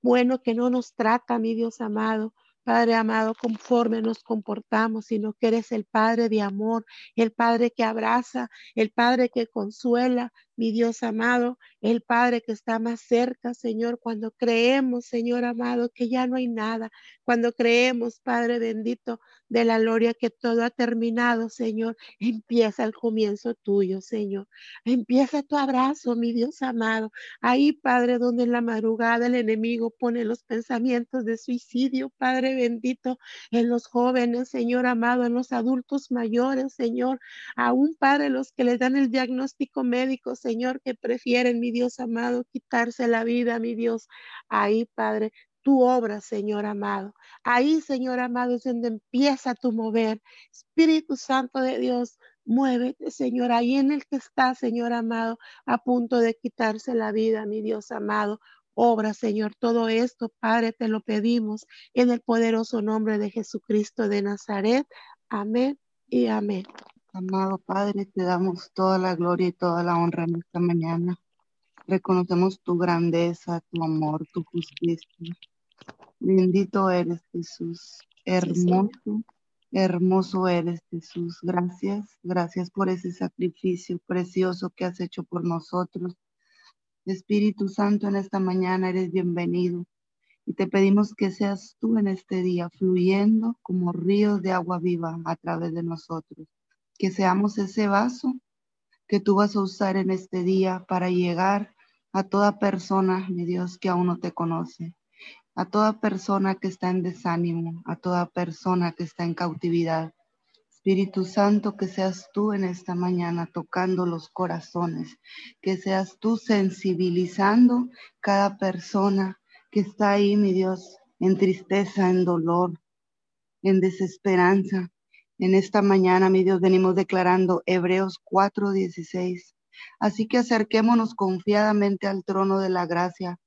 bueno que no nos trata, mi Dios amado. Padre amado, conforme nos comportamos, sino que eres el Padre de amor, el Padre que abraza, el Padre que consuela, mi Dios amado, el Padre que está más cerca, Señor, cuando creemos, Señor amado, que ya no hay nada, cuando creemos, Padre bendito, de la gloria que todo ha terminado, Señor, empieza el comienzo tuyo, Señor. Empieza tu abrazo, mi Dios amado. Ahí, Padre, donde en la madrugada el enemigo pone los pensamientos de suicidio, Padre bendito, en los jóvenes, Señor amado, en los adultos mayores, Señor, aún, Padre, los que les dan el diagnóstico médico, Señor, que prefieren, mi Dios amado, quitarse la vida, mi Dios. Ahí, Padre, tu obra, Señor amado. Ahí, Señor amado, es donde empieza tu mover. Espíritu Santo de Dios, muévete, Señor, ahí en el que está, Señor amado, a punto de quitarse la vida, mi Dios amado. Obra, Señor, todo esto, Padre, te lo pedimos en el poderoso nombre de Jesucristo de Nazaret. Amén y amén. Amado Padre, te damos toda la gloria y toda la honra en esta mañana. Reconocemos tu grandeza, tu amor, tu justicia. Bendito eres Jesús, hermoso, hermoso eres Jesús. Gracias, gracias por ese sacrificio precioso que has hecho por nosotros. Espíritu Santo, en esta mañana eres bienvenido y te pedimos que seas tú en este día fluyendo como ríos de agua viva a través de nosotros. Que seamos ese vaso que tú vas a usar en este día para llegar a toda persona, mi Dios, que aún no te conoce, a toda persona que está en desánimo, a toda persona que está en cautividad. Espíritu Santo, que seas tú en esta mañana tocando los corazones, que seas tú sensibilizando cada persona que está ahí, mi Dios, en tristeza, en dolor, en desesperanza. En esta mañana, mi Dios, venimos declarando Hebreos 4:16 Así que acerquémonos confiadamente al trono de la gracia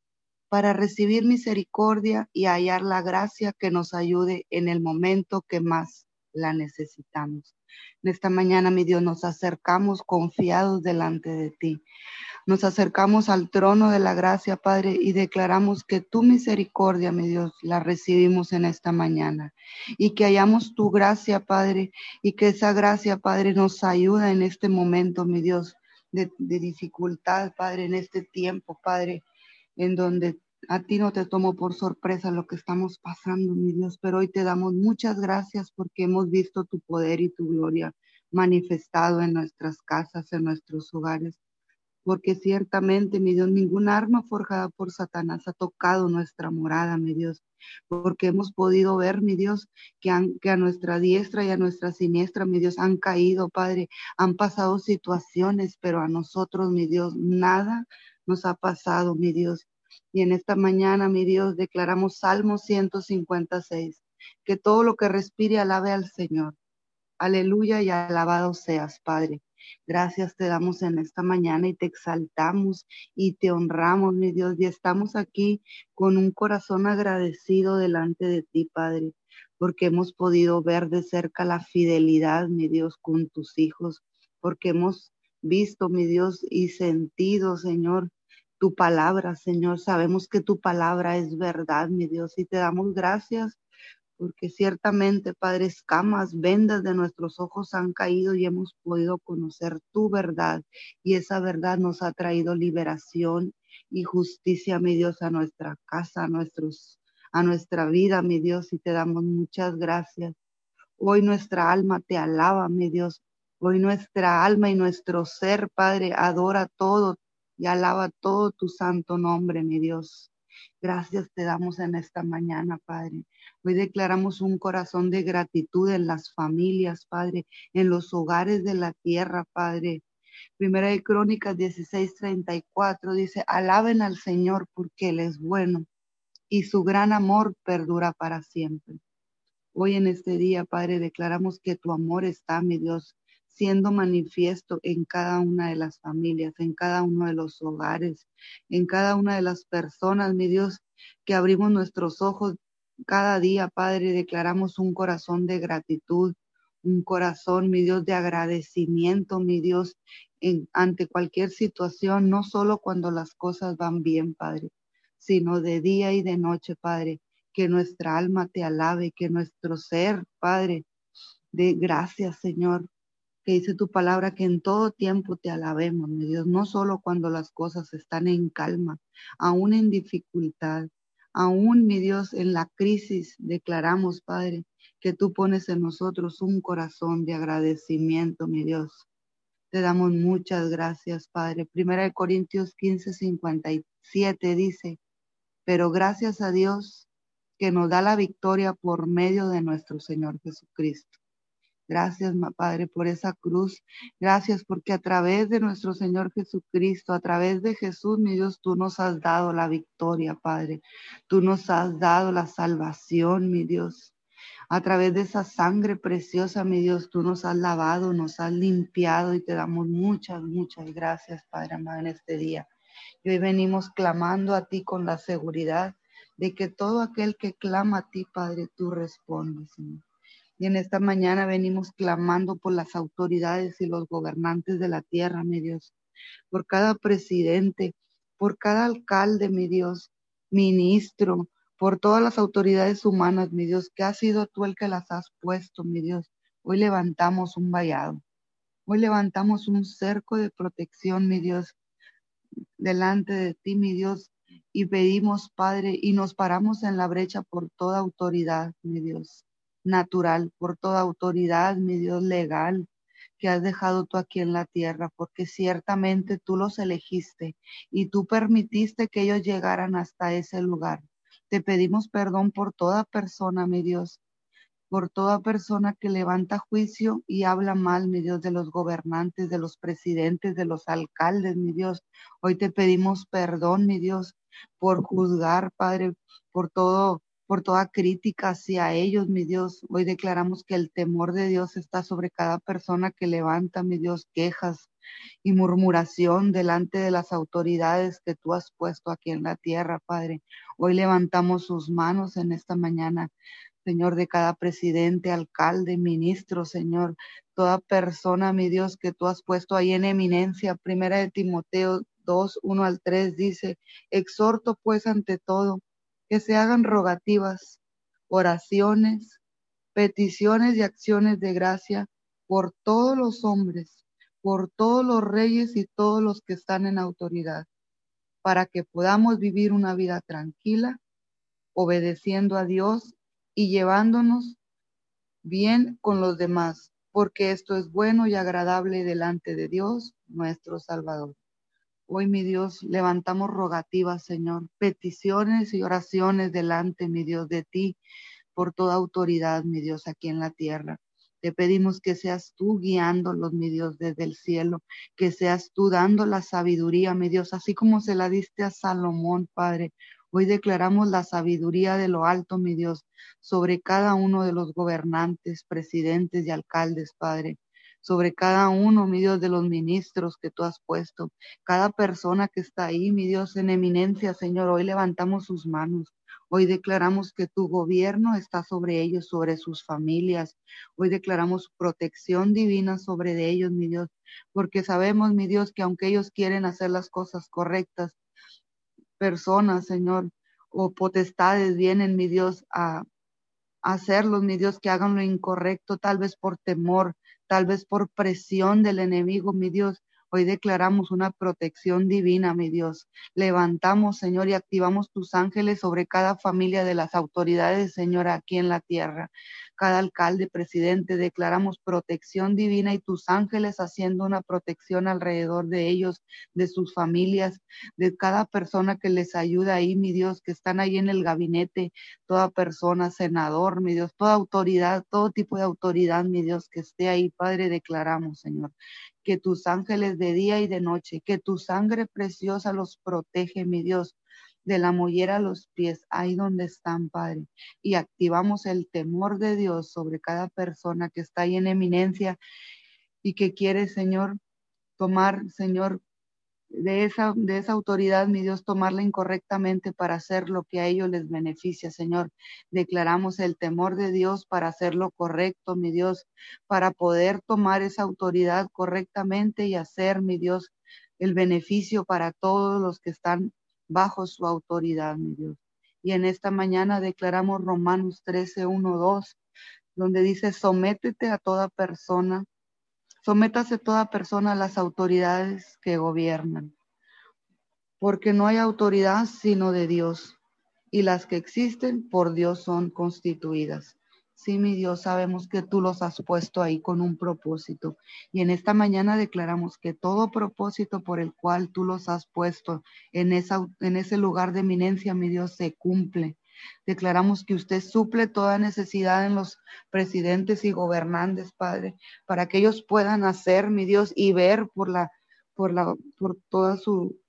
para recibir misericordia y hallar la gracia que nos ayude en el momento que más la necesitamos. En esta mañana, mi Dios, nos acercamos confiados delante de ti. Nos acercamos al trono de la gracia, Padre, y declaramos que tu misericordia, mi Dios, la recibimos en esta mañana. Y que hallamos tu gracia, Padre, y que esa gracia, Padre, nos ayuda en este momento, mi Dios, de, dificultad, Padre, en este tiempo, Padre, en donde a ti no te tomo por sorpresa lo que estamos pasando, mi Dios, pero hoy te damos muchas gracias porque hemos visto tu poder y tu gloria manifestado en nuestras casas, en nuestros hogares porque ciertamente, mi Dios, ninguna arma forjada por Satanás ha tocado nuestra morada, mi Dios, porque hemos podido ver, mi Dios, que, que a nuestra diestra y a nuestra siniestra, mi Dios, han caído, Padre, han pasado situaciones, pero a nosotros, mi Dios, nada nos ha pasado, mi Dios. Y en esta mañana, mi Dios, declaramos Salmo 156, que todo lo que respire alabe al Señor. Aleluya y alabado seas, Padre. Gracias te damos en esta mañana y te exaltamos y te honramos, mi Dios, y estamos aquí con un corazón agradecido delante de ti, Padre, porque hemos podido ver de cerca la fidelidad, mi Dios, con tus hijos, porque hemos visto, mi Dios, y sentido, Señor, tu palabra, Señor. Sabemos que tu palabra es verdad, mi Dios, y te damos gracias porque ciertamente, Padre, escamas, vendas de nuestros ojos han caído y hemos podido conocer tu verdad. Y esa verdad nos ha traído liberación y justicia, mi Dios, a nuestra casa, a, nuestros, a nuestra vida, mi Dios, y te damos muchas gracias. Hoy nuestra alma te alaba, mi Dios. Hoy nuestra alma y nuestro ser, Padre, adora todo y alaba todo tu santo nombre, mi Dios. Gracias te damos en esta mañana, Padre. Hoy declaramos un corazón de gratitud en las familias, Padre, en los hogares de la tierra, Padre. Primera de Crónicas 16:34 dice, alaben al Señor porque Él es bueno y su gran amor perdura para siempre. Hoy en este día, Padre, declaramos que tu amor está, mi Dios, siendo manifiesto en cada una de las familias, en cada uno de los hogares, en cada una de las personas, mi Dios, que abrimos nuestros ojos cada día, Padre, declaramos un corazón de gratitud, un corazón, mi Dios, de agradecimiento, mi Dios, en, ante cualquier situación, no solo cuando las cosas van bien, Padre, sino de día y de noche, Padre, que nuestra alma te alabe, que nuestro ser, Padre, de gracias, Señor, que dice tu palabra que en todo tiempo te alabemos, mi Dios, no solo cuando las cosas están en calma, aún en dificultad, aún, mi Dios, en la crisis, declaramos, Padre, que tú pones en nosotros un corazón de agradecimiento, mi Dios. Te damos muchas gracias, Padre. Primera de Corintios 15, 57 dice, pero gracias a Dios que nos da la victoria por medio de nuestro Señor Jesucristo. Gracias, Padre, por esa cruz. Gracias porque a través de nuestro Señor Jesucristo, a través de Jesús, mi Dios, tú nos has dado la victoria, Padre. Tú nos has dado la salvación, mi Dios. A través de esa sangre preciosa, mi Dios, tú nos has lavado, nos has limpiado y te damos muchas, muchas gracias, Padre amado, en este día. Y hoy venimos clamando a ti con la seguridad de que todo aquel que clama a ti, Padre, tú respondes, Señor. Y en esta mañana venimos clamando por las autoridades y los gobernantes de la tierra, mi Dios, por cada presidente, por cada alcalde, mi Dios, ministro, por todas las autoridades humanas, mi Dios, que has sido tú el que las has puesto, mi Dios. Hoy levantamos un vallado, hoy levantamos un cerco de protección, mi Dios, delante de ti, mi Dios, y pedimos, Padre, y nos paramos en la brecha por toda autoridad, mi Dios natural, por toda autoridad, mi Dios legal, que has dejado tú aquí en la tierra, porque ciertamente tú los elegiste y tú permitiste que ellos llegaran hasta ese lugar. Te pedimos perdón por toda persona, mi Dios, por toda persona que levanta juicio y habla mal, mi Dios, de los gobernantes, de los presidentes, de los alcaldes, mi Dios. Hoy te pedimos perdón, mi Dios, por juzgar, Padre, por todo por toda crítica hacia ellos, mi Dios. Hoy declaramos que el temor de Dios está sobre cada persona que levanta, mi Dios, quejas y murmuración delante de las autoridades que tú has puesto aquí en la tierra, Padre. Hoy levantamos sus manos en esta mañana. Señor, de cada presidente, alcalde, ministro, Señor, toda persona, mi Dios, que tú has puesto ahí en eminencia. Primera de Timoteo 2, 1 al 3 dice, exhorto pues ante todo que se hagan rogativas, oraciones, peticiones y acciones de gracia por todos los hombres, por todos los reyes y todos los que están en autoridad, para que podamos vivir una vida tranquila, obedeciendo a Dios y llevándonos bien con los demás, porque esto es bueno y agradable delante de Dios, nuestro Salvador. Hoy, mi Dios, levantamos rogativas, Señor, peticiones y oraciones delante, mi Dios, de ti, por toda autoridad, mi Dios, aquí en la tierra. Te pedimos que seas tú guiándolos, mi Dios, desde el cielo, que seas tú dando la sabiduría, mi Dios, así como se la diste a Salomón, Padre. Hoy declaramos la sabiduría de lo alto, mi Dios, sobre cada uno de los gobernantes, presidentes y alcaldes, Padre sobre cada uno, mi Dios, de los ministros que tú has puesto, cada persona que está ahí, mi Dios, en eminencia, Señor, hoy levantamos sus manos. Hoy declaramos que tu gobierno está sobre ellos, sobre sus familias. Hoy declaramos protección divina sobre de ellos, mi Dios, porque sabemos, mi Dios, que aunque ellos quieren hacer las cosas correctas, personas, Señor, o potestades vienen, mi Dios, a, hacerlos, mi Dios, que hagan lo incorrecto, tal vez por temor, tal vez por presión del enemigo, mi Dios. Hoy declaramos una protección divina, mi Dios. Levantamos, Señor, y activamos tus ángeles sobre cada familia de las autoridades, Señor, aquí en la tierra. Cada alcalde, presidente, declaramos protección divina y tus ángeles haciendo una protección alrededor de ellos, de sus familias, de cada persona que les ayuda ahí, mi Dios, que están ahí en el gabinete, toda persona, senador, mi Dios, toda autoridad, todo tipo de autoridad, mi Dios, que esté ahí, Padre, declaramos, Señor que tus ángeles de día y de noche, que tu sangre preciosa los protege, mi Dios, de la mollera a los pies, ahí donde están, Padre. Y activamos el temor de Dios sobre cada persona que está ahí en eminencia y que quiere, Señor, tomar, Señor, de esa, de esa autoridad, mi Dios, tomarla incorrectamente para hacer lo que a ellos les beneficia, Señor. Declaramos el temor de Dios para hacer lo correcto, mi Dios, para poder tomar esa autoridad correctamente y hacer, mi Dios, el beneficio para todos los que están bajo su autoridad, mi Dios. Y en esta mañana declaramos Romanos 13, 1, 2, donde dice, sométete a toda persona Sométase toda persona a las autoridades que gobiernan, porque no hay autoridad sino de Dios, y las que existen por Dios son constituidas. Sí, mi Dios, sabemos que tú los has puesto ahí con un propósito. Y en esta mañana declaramos que todo propósito por el cual tú los has puesto en, esa, en ese lugar de eminencia, mi Dios, se cumple. Declaramos que usted suple toda necesidad en los presidentes y gobernantes, Padre, para que ellos puedan hacer, mi Dios, y ver por la, por la, por toda su,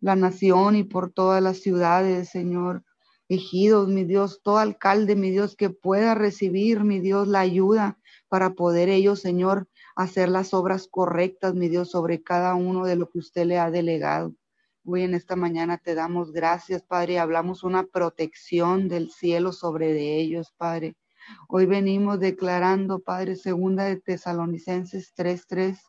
la nación y por todas las ciudades, Señor. Ejidos, mi Dios, todo alcalde, mi Dios, que pueda recibir, mi Dios, la ayuda para poder ellos, Señor, hacer las obras correctas, mi Dios, sobre cada uno de lo que usted le ha delegado. Hoy en esta mañana te damos gracias, Padre. Hablamos una protección del cielo sobre de ellos, Padre. Hoy venimos declarando, Padre, segunda de Tesalonicenses 3:3,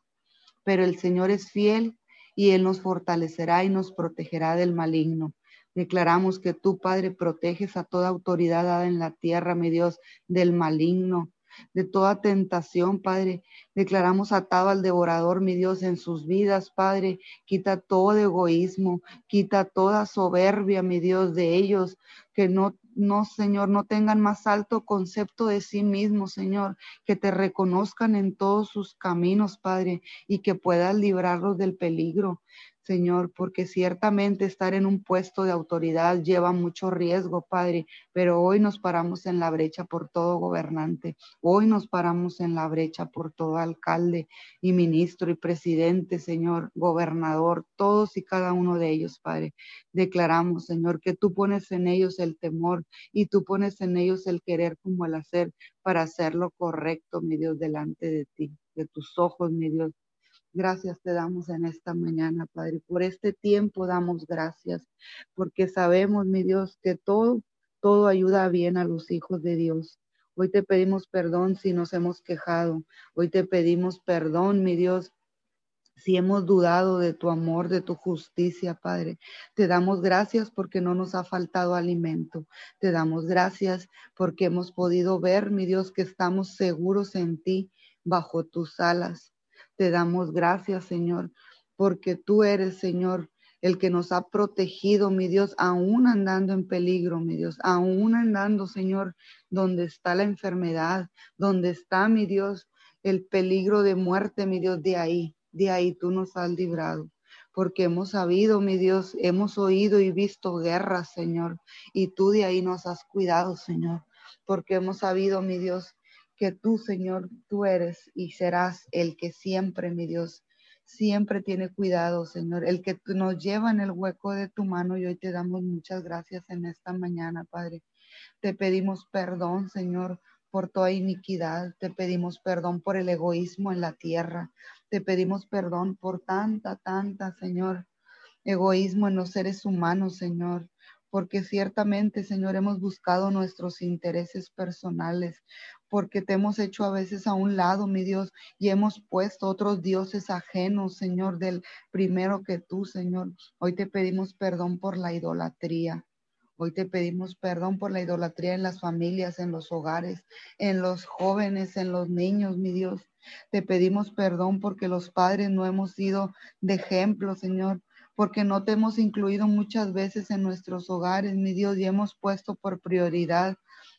pero el Señor es fiel y Él nos fortalecerá y nos protegerá del maligno. Declaramos que tú, Padre, proteges a toda autoridad dada en la tierra, mi Dios, del maligno de toda tentación, Padre. Declaramos atado al devorador, mi Dios, en sus vidas, Padre. Quita todo egoísmo, quita toda soberbia, mi Dios, de ellos, que no, no, Señor, no tengan más alto concepto de sí mismos, Señor, que te reconozcan en todos sus caminos, Padre, y que puedas librarlos del peligro. Señor, porque ciertamente estar en un puesto de autoridad lleva mucho riesgo, Padre, pero hoy nos paramos en la brecha por todo gobernante, hoy nos paramos en la brecha por todo alcalde y ministro y presidente, Señor, gobernador, todos y cada uno de ellos, Padre. Declaramos, Señor, que tú pones en ellos el temor y tú pones en ellos el querer como el hacer para hacer lo correcto, mi Dios, delante de ti, de tus ojos, mi Dios Gracias te damos en esta mañana, Padre. Por este tiempo damos gracias, porque sabemos, mi Dios, que todo, todo ayuda bien a los hijos de Dios. Hoy te pedimos perdón si nos hemos quejado. Hoy te pedimos perdón, mi Dios, si hemos dudado de tu amor, de tu justicia, Padre. Te damos gracias porque no nos ha faltado alimento. Te damos gracias porque hemos podido ver, mi Dios, que estamos seguros en ti, bajo tus alas. Te damos gracias, Señor, porque tú eres, Señor, el que nos ha protegido, mi Dios, aún andando en peligro, mi Dios, aún andando, Señor, donde está la enfermedad, donde está, mi Dios, el peligro de muerte, mi Dios, de ahí, de ahí tú nos has librado. Porque hemos sabido, mi Dios, hemos oído y visto guerras, Señor, y tú de ahí nos has cuidado, Señor. Porque hemos sabido, mi Dios, que tú, Señor, tú eres y serás el que siempre, mi Dios, siempre tiene cuidado, Señor, el que nos lleva en el hueco de tu mano y hoy te damos muchas gracias en esta mañana, Padre. Te pedimos perdón, Señor, por toda iniquidad. Te pedimos perdón por el egoísmo en la tierra. Te pedimos perdón por tanta, tanta, Señor, egoísmo en los seres humanos, Señor porque ciertamente, Señor, hemos buscado nuestros intereses personales, porque te hemos hecho a veces a un lado, mi Dios, y hemos puesto otros dioses ajenos, Señor, del primero que tú, Señor. Hoy te pedimos perdón por la idolatría. Hoy te pedimos perdón por la idolatría en las familias, en los hogares, en los jóvenes, en los niños, mi Dios. Te pedimos perdón porque los padres no hemos sido de ejemplo, Señor, porque no te hemos incluido muchas veces en nuestros hogares, mi Dios, y hemos puesto por prioridad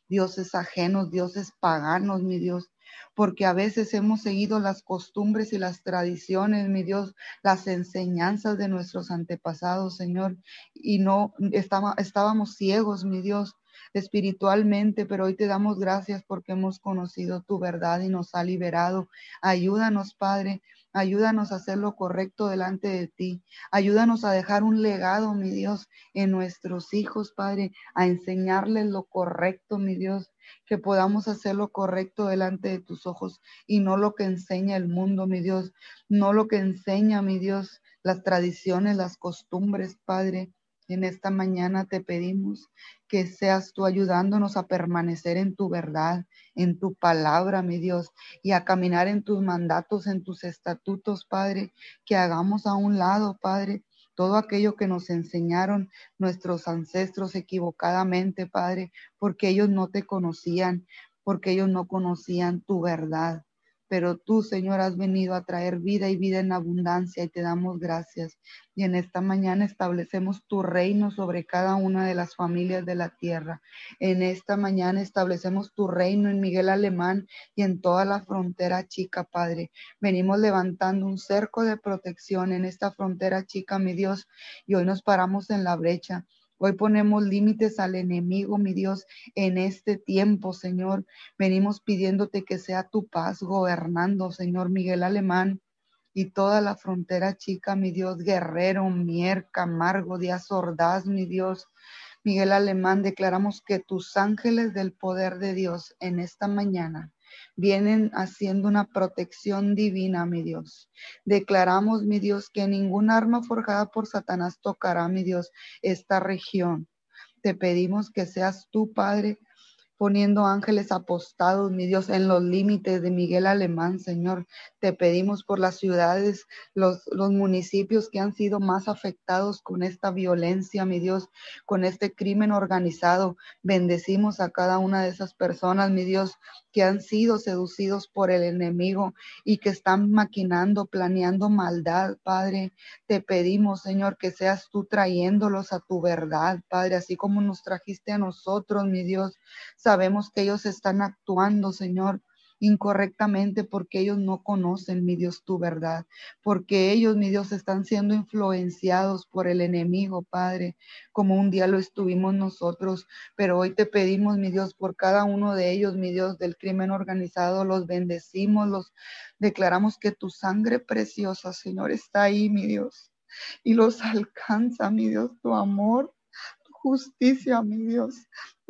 dioses ajenos, dioses paganos, mi Dios, porque a veces hemos seguido las costumbres y las tradiciones, mi Dios, las enseñanzas de nuestros antepasados, Señor, y no estábamos ciegos, mi Dios, espiritualmente, pero hoy te damos gracias porque hemos conocido tu verdad y nos ha liberado. Ayúdanos, Padre, Ayúdanos a hacer lo correcto delante de ti. Ayúdanos a dejar un legado, mi Dios, en nuestros hijos, Padre, a enseñarles lo correcto, mi Dios, que podamos hacer lo correcto delante de tus ojos y no lo que enseña el mundo, mi Dios, no lo que enseña, mi Dios, las tradiciones, las costumbres, Padre. En esta mañana te pedimos que seas tú ayudándonos a permanecer en tu verdad, en tu palabra, mi Dios, y a caminar en tus mandatos, en tus estatutos, Padre, que hagamos a un lado, Padre, todo aquello que nos enseñaron nuestros ancestros equivocadamente, Padre, porque ellos no te conocían, porque ellos no conocían tu verdad. Pero tú, Señor, has venido a traer vida y vida en abundancia y te damos gracias. Y en esta mañana establecemos tu reino sobre cada una de las familias de la tierra. En esta mañana establecemos tu reino en Miguel Alemán y en toda la frontera chica, Padre. Venimos levantando un cerco de protección en esta frontera chica, mi Dios, y hoy nos paramos en la brecha Hoy ponemos límites al enemigo, mi Dios, en este tiempo, Señor. Venimos pidiéndote que sea tu paz gobernando, Señor Miguel Alemán y toda la frontera chica, mi Dios, Guerrero, Mier, Camargo, Díaz Ordaz, mi Dios. Miguel Alemán, declaramos que tus ángeles del poder de Dios en esta mañana vienen haciendo una protección divina, mi Dios. Declaramos, mi Dios, que ningún arma forjada por Satanás tocará, mi Dios, esta región. Te pedimos que seas tú, Padre, poniendo ángeles apostados, mi Dios, en los límites de Miguel Alemán, Señor. Te pedimos por las ciudades, los, los municipios que han sido más afectados con esta violencia, mi Dios, con este crimen organizado. Bendecimos a cada una de esas personas, mi Dios, que han sido seducidos por el enemigo y que están maquinando, planeando maldad, Padre. Te pedimos, Señor, que seas tú trayéndolos a tu verdad, Padre, así como nos trajiste a nosotros, mi Dios. Sabemos que ellos están actuando, Señor, incorrectamente porque ellos no conocen, mi Dios, tu verdad, porque ellos, mi Dios, están siendo influenciados por el enemigo, Padre, como un día lo estuvimos nosotros, pero hoy te pedimos, mi Dios, por cada uno de ellos, mi Dios, del crimen organizado, los bendecimos, los declaramos que tu sangre preciosa, Señor, está ahí, mi Dios, y los (laughs) alcanza, mi Dios, tu amor, tu justicia, mi Dios.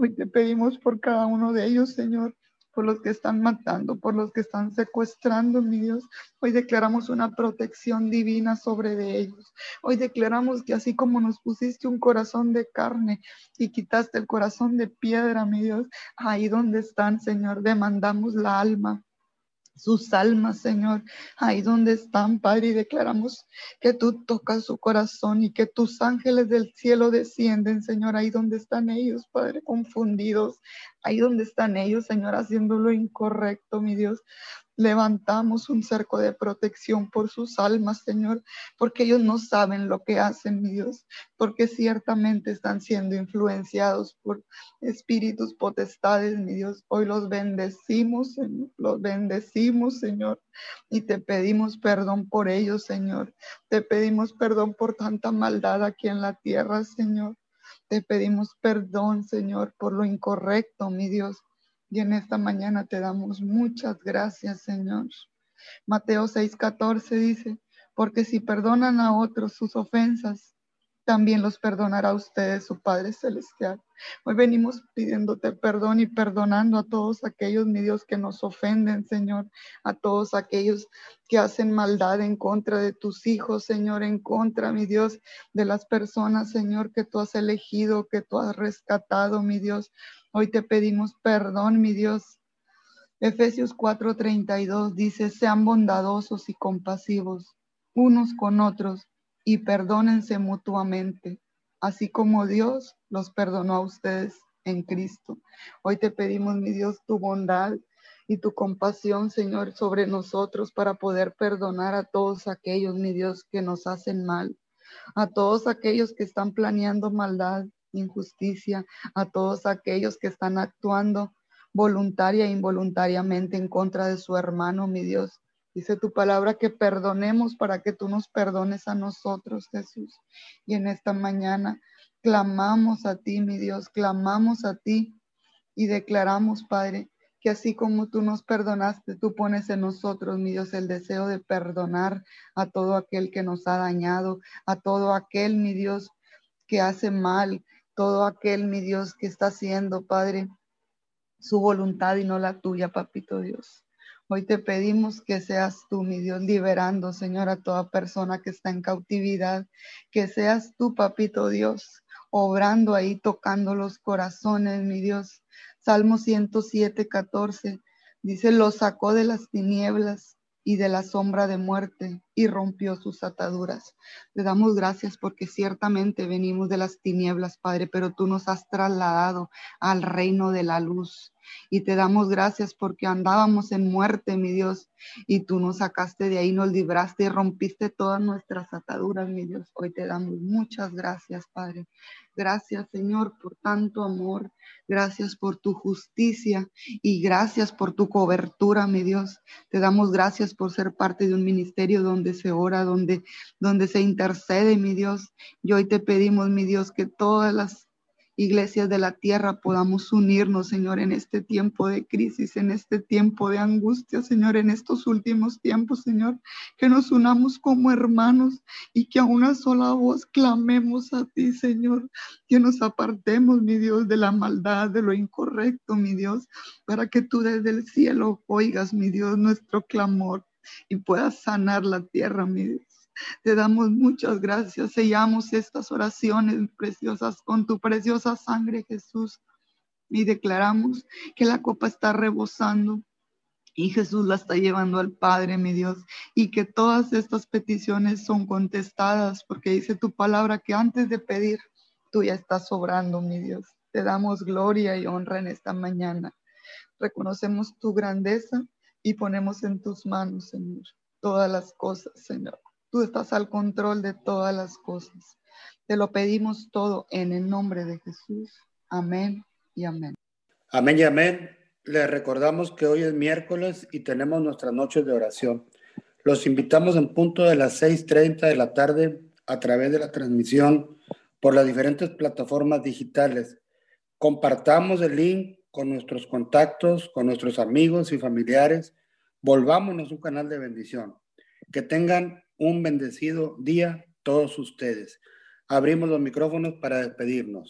Hoy te pedimos por cada uno de ellos, Señor por los que están matando, por los que están secuestrando, mi Dios. Hoy declaramos una protección divina sobre de ellos. Hoy declaramos que así como nos pusiste un corazón de carne y quitaste el corazón de piedra, mi Dios, ahí donde están, Señor, demandamos la alma sus almas, Señor, ahí donde están, Padre, y declaramos que tú tocas su corazón y que tus ángeles del cielo descienden, Señor, ahí donde están ellos, Padre, confundidos, ahí donde están ellos, Señor, haciendo lo incorrecto, mi Dios. Levantamos un cerco de protección por sus almas, Señor, porque ellos no saben lo que hacen, mi Dios, porque ciertamente están siendo influenciados por espíritus potestades, mi Dios. Hoy los bendecimos, Señor, los bendecimos, Señor, y te pedimos perdón por ellos, Señor. Te pedimos perdón por tanta maldad aquí en la tierra, Señor. Te pedimos perdón, Señor, por lo incorrecto, mi Dios y en esta mañana te damos muchas gracias, Señor. Mateo 6:14 dice, porque si perdonan a otros sus ofensas, también los perdonará a ustedes su Padre Celestial. Hoy venimos pidiéndote perdón y perdonando a todos aquellos, mi Dios, que nos ofenden, Señor, a todos aquellos que hacen maldad en contra de tus hijos, Señor, en contra, mi Dios, de las personas, Señor, que tú has elegido, que tú has rescatado, mi Dios. Hoy te pedimos perdón, mi Dios. Efesios 4:32 dice, sean bondadosos y compasivos unos con otros y perdónense mutuamente, así como Dios los perdonó a ustedes en Cristo. Hoy te pedimos, mi Dios, tu bondad y tu compasión, Señor, sobre nosotros para poder perdonar a todos aquellos, mi Dios, que nos hacen mal, a todos aquellos que están planeando maldad, injusticia, a todos aquellos que están actuando voluntaria e involuntariamente en contra de su hermano, mi Dios. Dice tu palabra que perdonemos para que tú nos perdones a nosotros, Jesús. Y en esta mañana clamamos a ti, mi Dios, clamamos a ti y declaramos, Padre, que así como tú nos perdonaste, tú pones en nosotros, mi Dios, el deseo de perdonar a todo aquel que nos ha dañado, a todo aquel, mi Dios, que hace mal, todo aquel, mi Dios, que está haciendo, Padre, su voluntad y no la tuya, papito Dios. Hoy te pedimos que seas tú, mi Dios, liberando, Señor, a toda persona que está en cautividad, que seas tú, papito Dios, obrando ahí, tocando los corazones, mi Dios. Salmo 107, 14 dice, lo sacó de las tinieblas y de la sombra de muerte y rompió sus ataduras. Te damos gracias porque ciertamente venimos de las tinieblas, Padre, pero tú nos has trasladado al reino de la luz. Y te damos gracias porque andábamos en muerte, mi Dios, y tú nos sacaste de ahí, nos libraste y rompiste todas nuestras ataduras, mi Dios. Hoy te damos muchas gracias, Padre. Gracias, Señor, por tanto amor. Gracias por tu justicia y gracias por tu cobertura, mi Dios. Te damos gracias por ser parte de un ministerio donde se donde, donde se intercede, mi Dios. Y hoy te pedimos, mi Dios, que todas las iglesias de la tierra podamos unirnos, Señor, en este tiempo de crisis, en este tiempo de angustia, Señor, en estos últimos tiempos, Señor, que nos unamos como hermanos y que a una sola voz clamemos a ti, Señor, que nos apartemos, mi Dios, de la maldad, de lo incorrecto, mi Dios, para que tú desde el cielo oigas, mi Dios, nuestro clamor y puedas sanar la tierra, mi Dios. Te damos muchas gracias. Sellamos estas oraciones preciosas con tu preciosa sangre, Jesús. Y declaramos que la copa está rebosando y Jesús la está llevando al Padre, mi Dios, y que todas estas peticiones son contestadas, porque dice tu palabra que antes de pedir, tú ya estás sobrando, mi Dios. Te damos gloria y honra en esta mañana. Reconocemos tu grandeza y ponemos en tus manos, Señor, todas las cosas, Señor. Tú estás al control de todas las cosas. Te lo pedimos todo en el nombre de Jesús. Amén y amén. Amén y amén. Les recordamos que hoy es miércoles y tenemos nuestras noches de oración. Los invitamos en punto de las 6.30 de la tarde a través de la transmisión por las diferentes plataformas digitales. Compartamos el link con nuestros contactos, con nuestros amigos y familiares. Volvámonos un canal de bendición. Que tengan un bendecido día todos ustedes. Abrimos los micrófonos para despedirnos.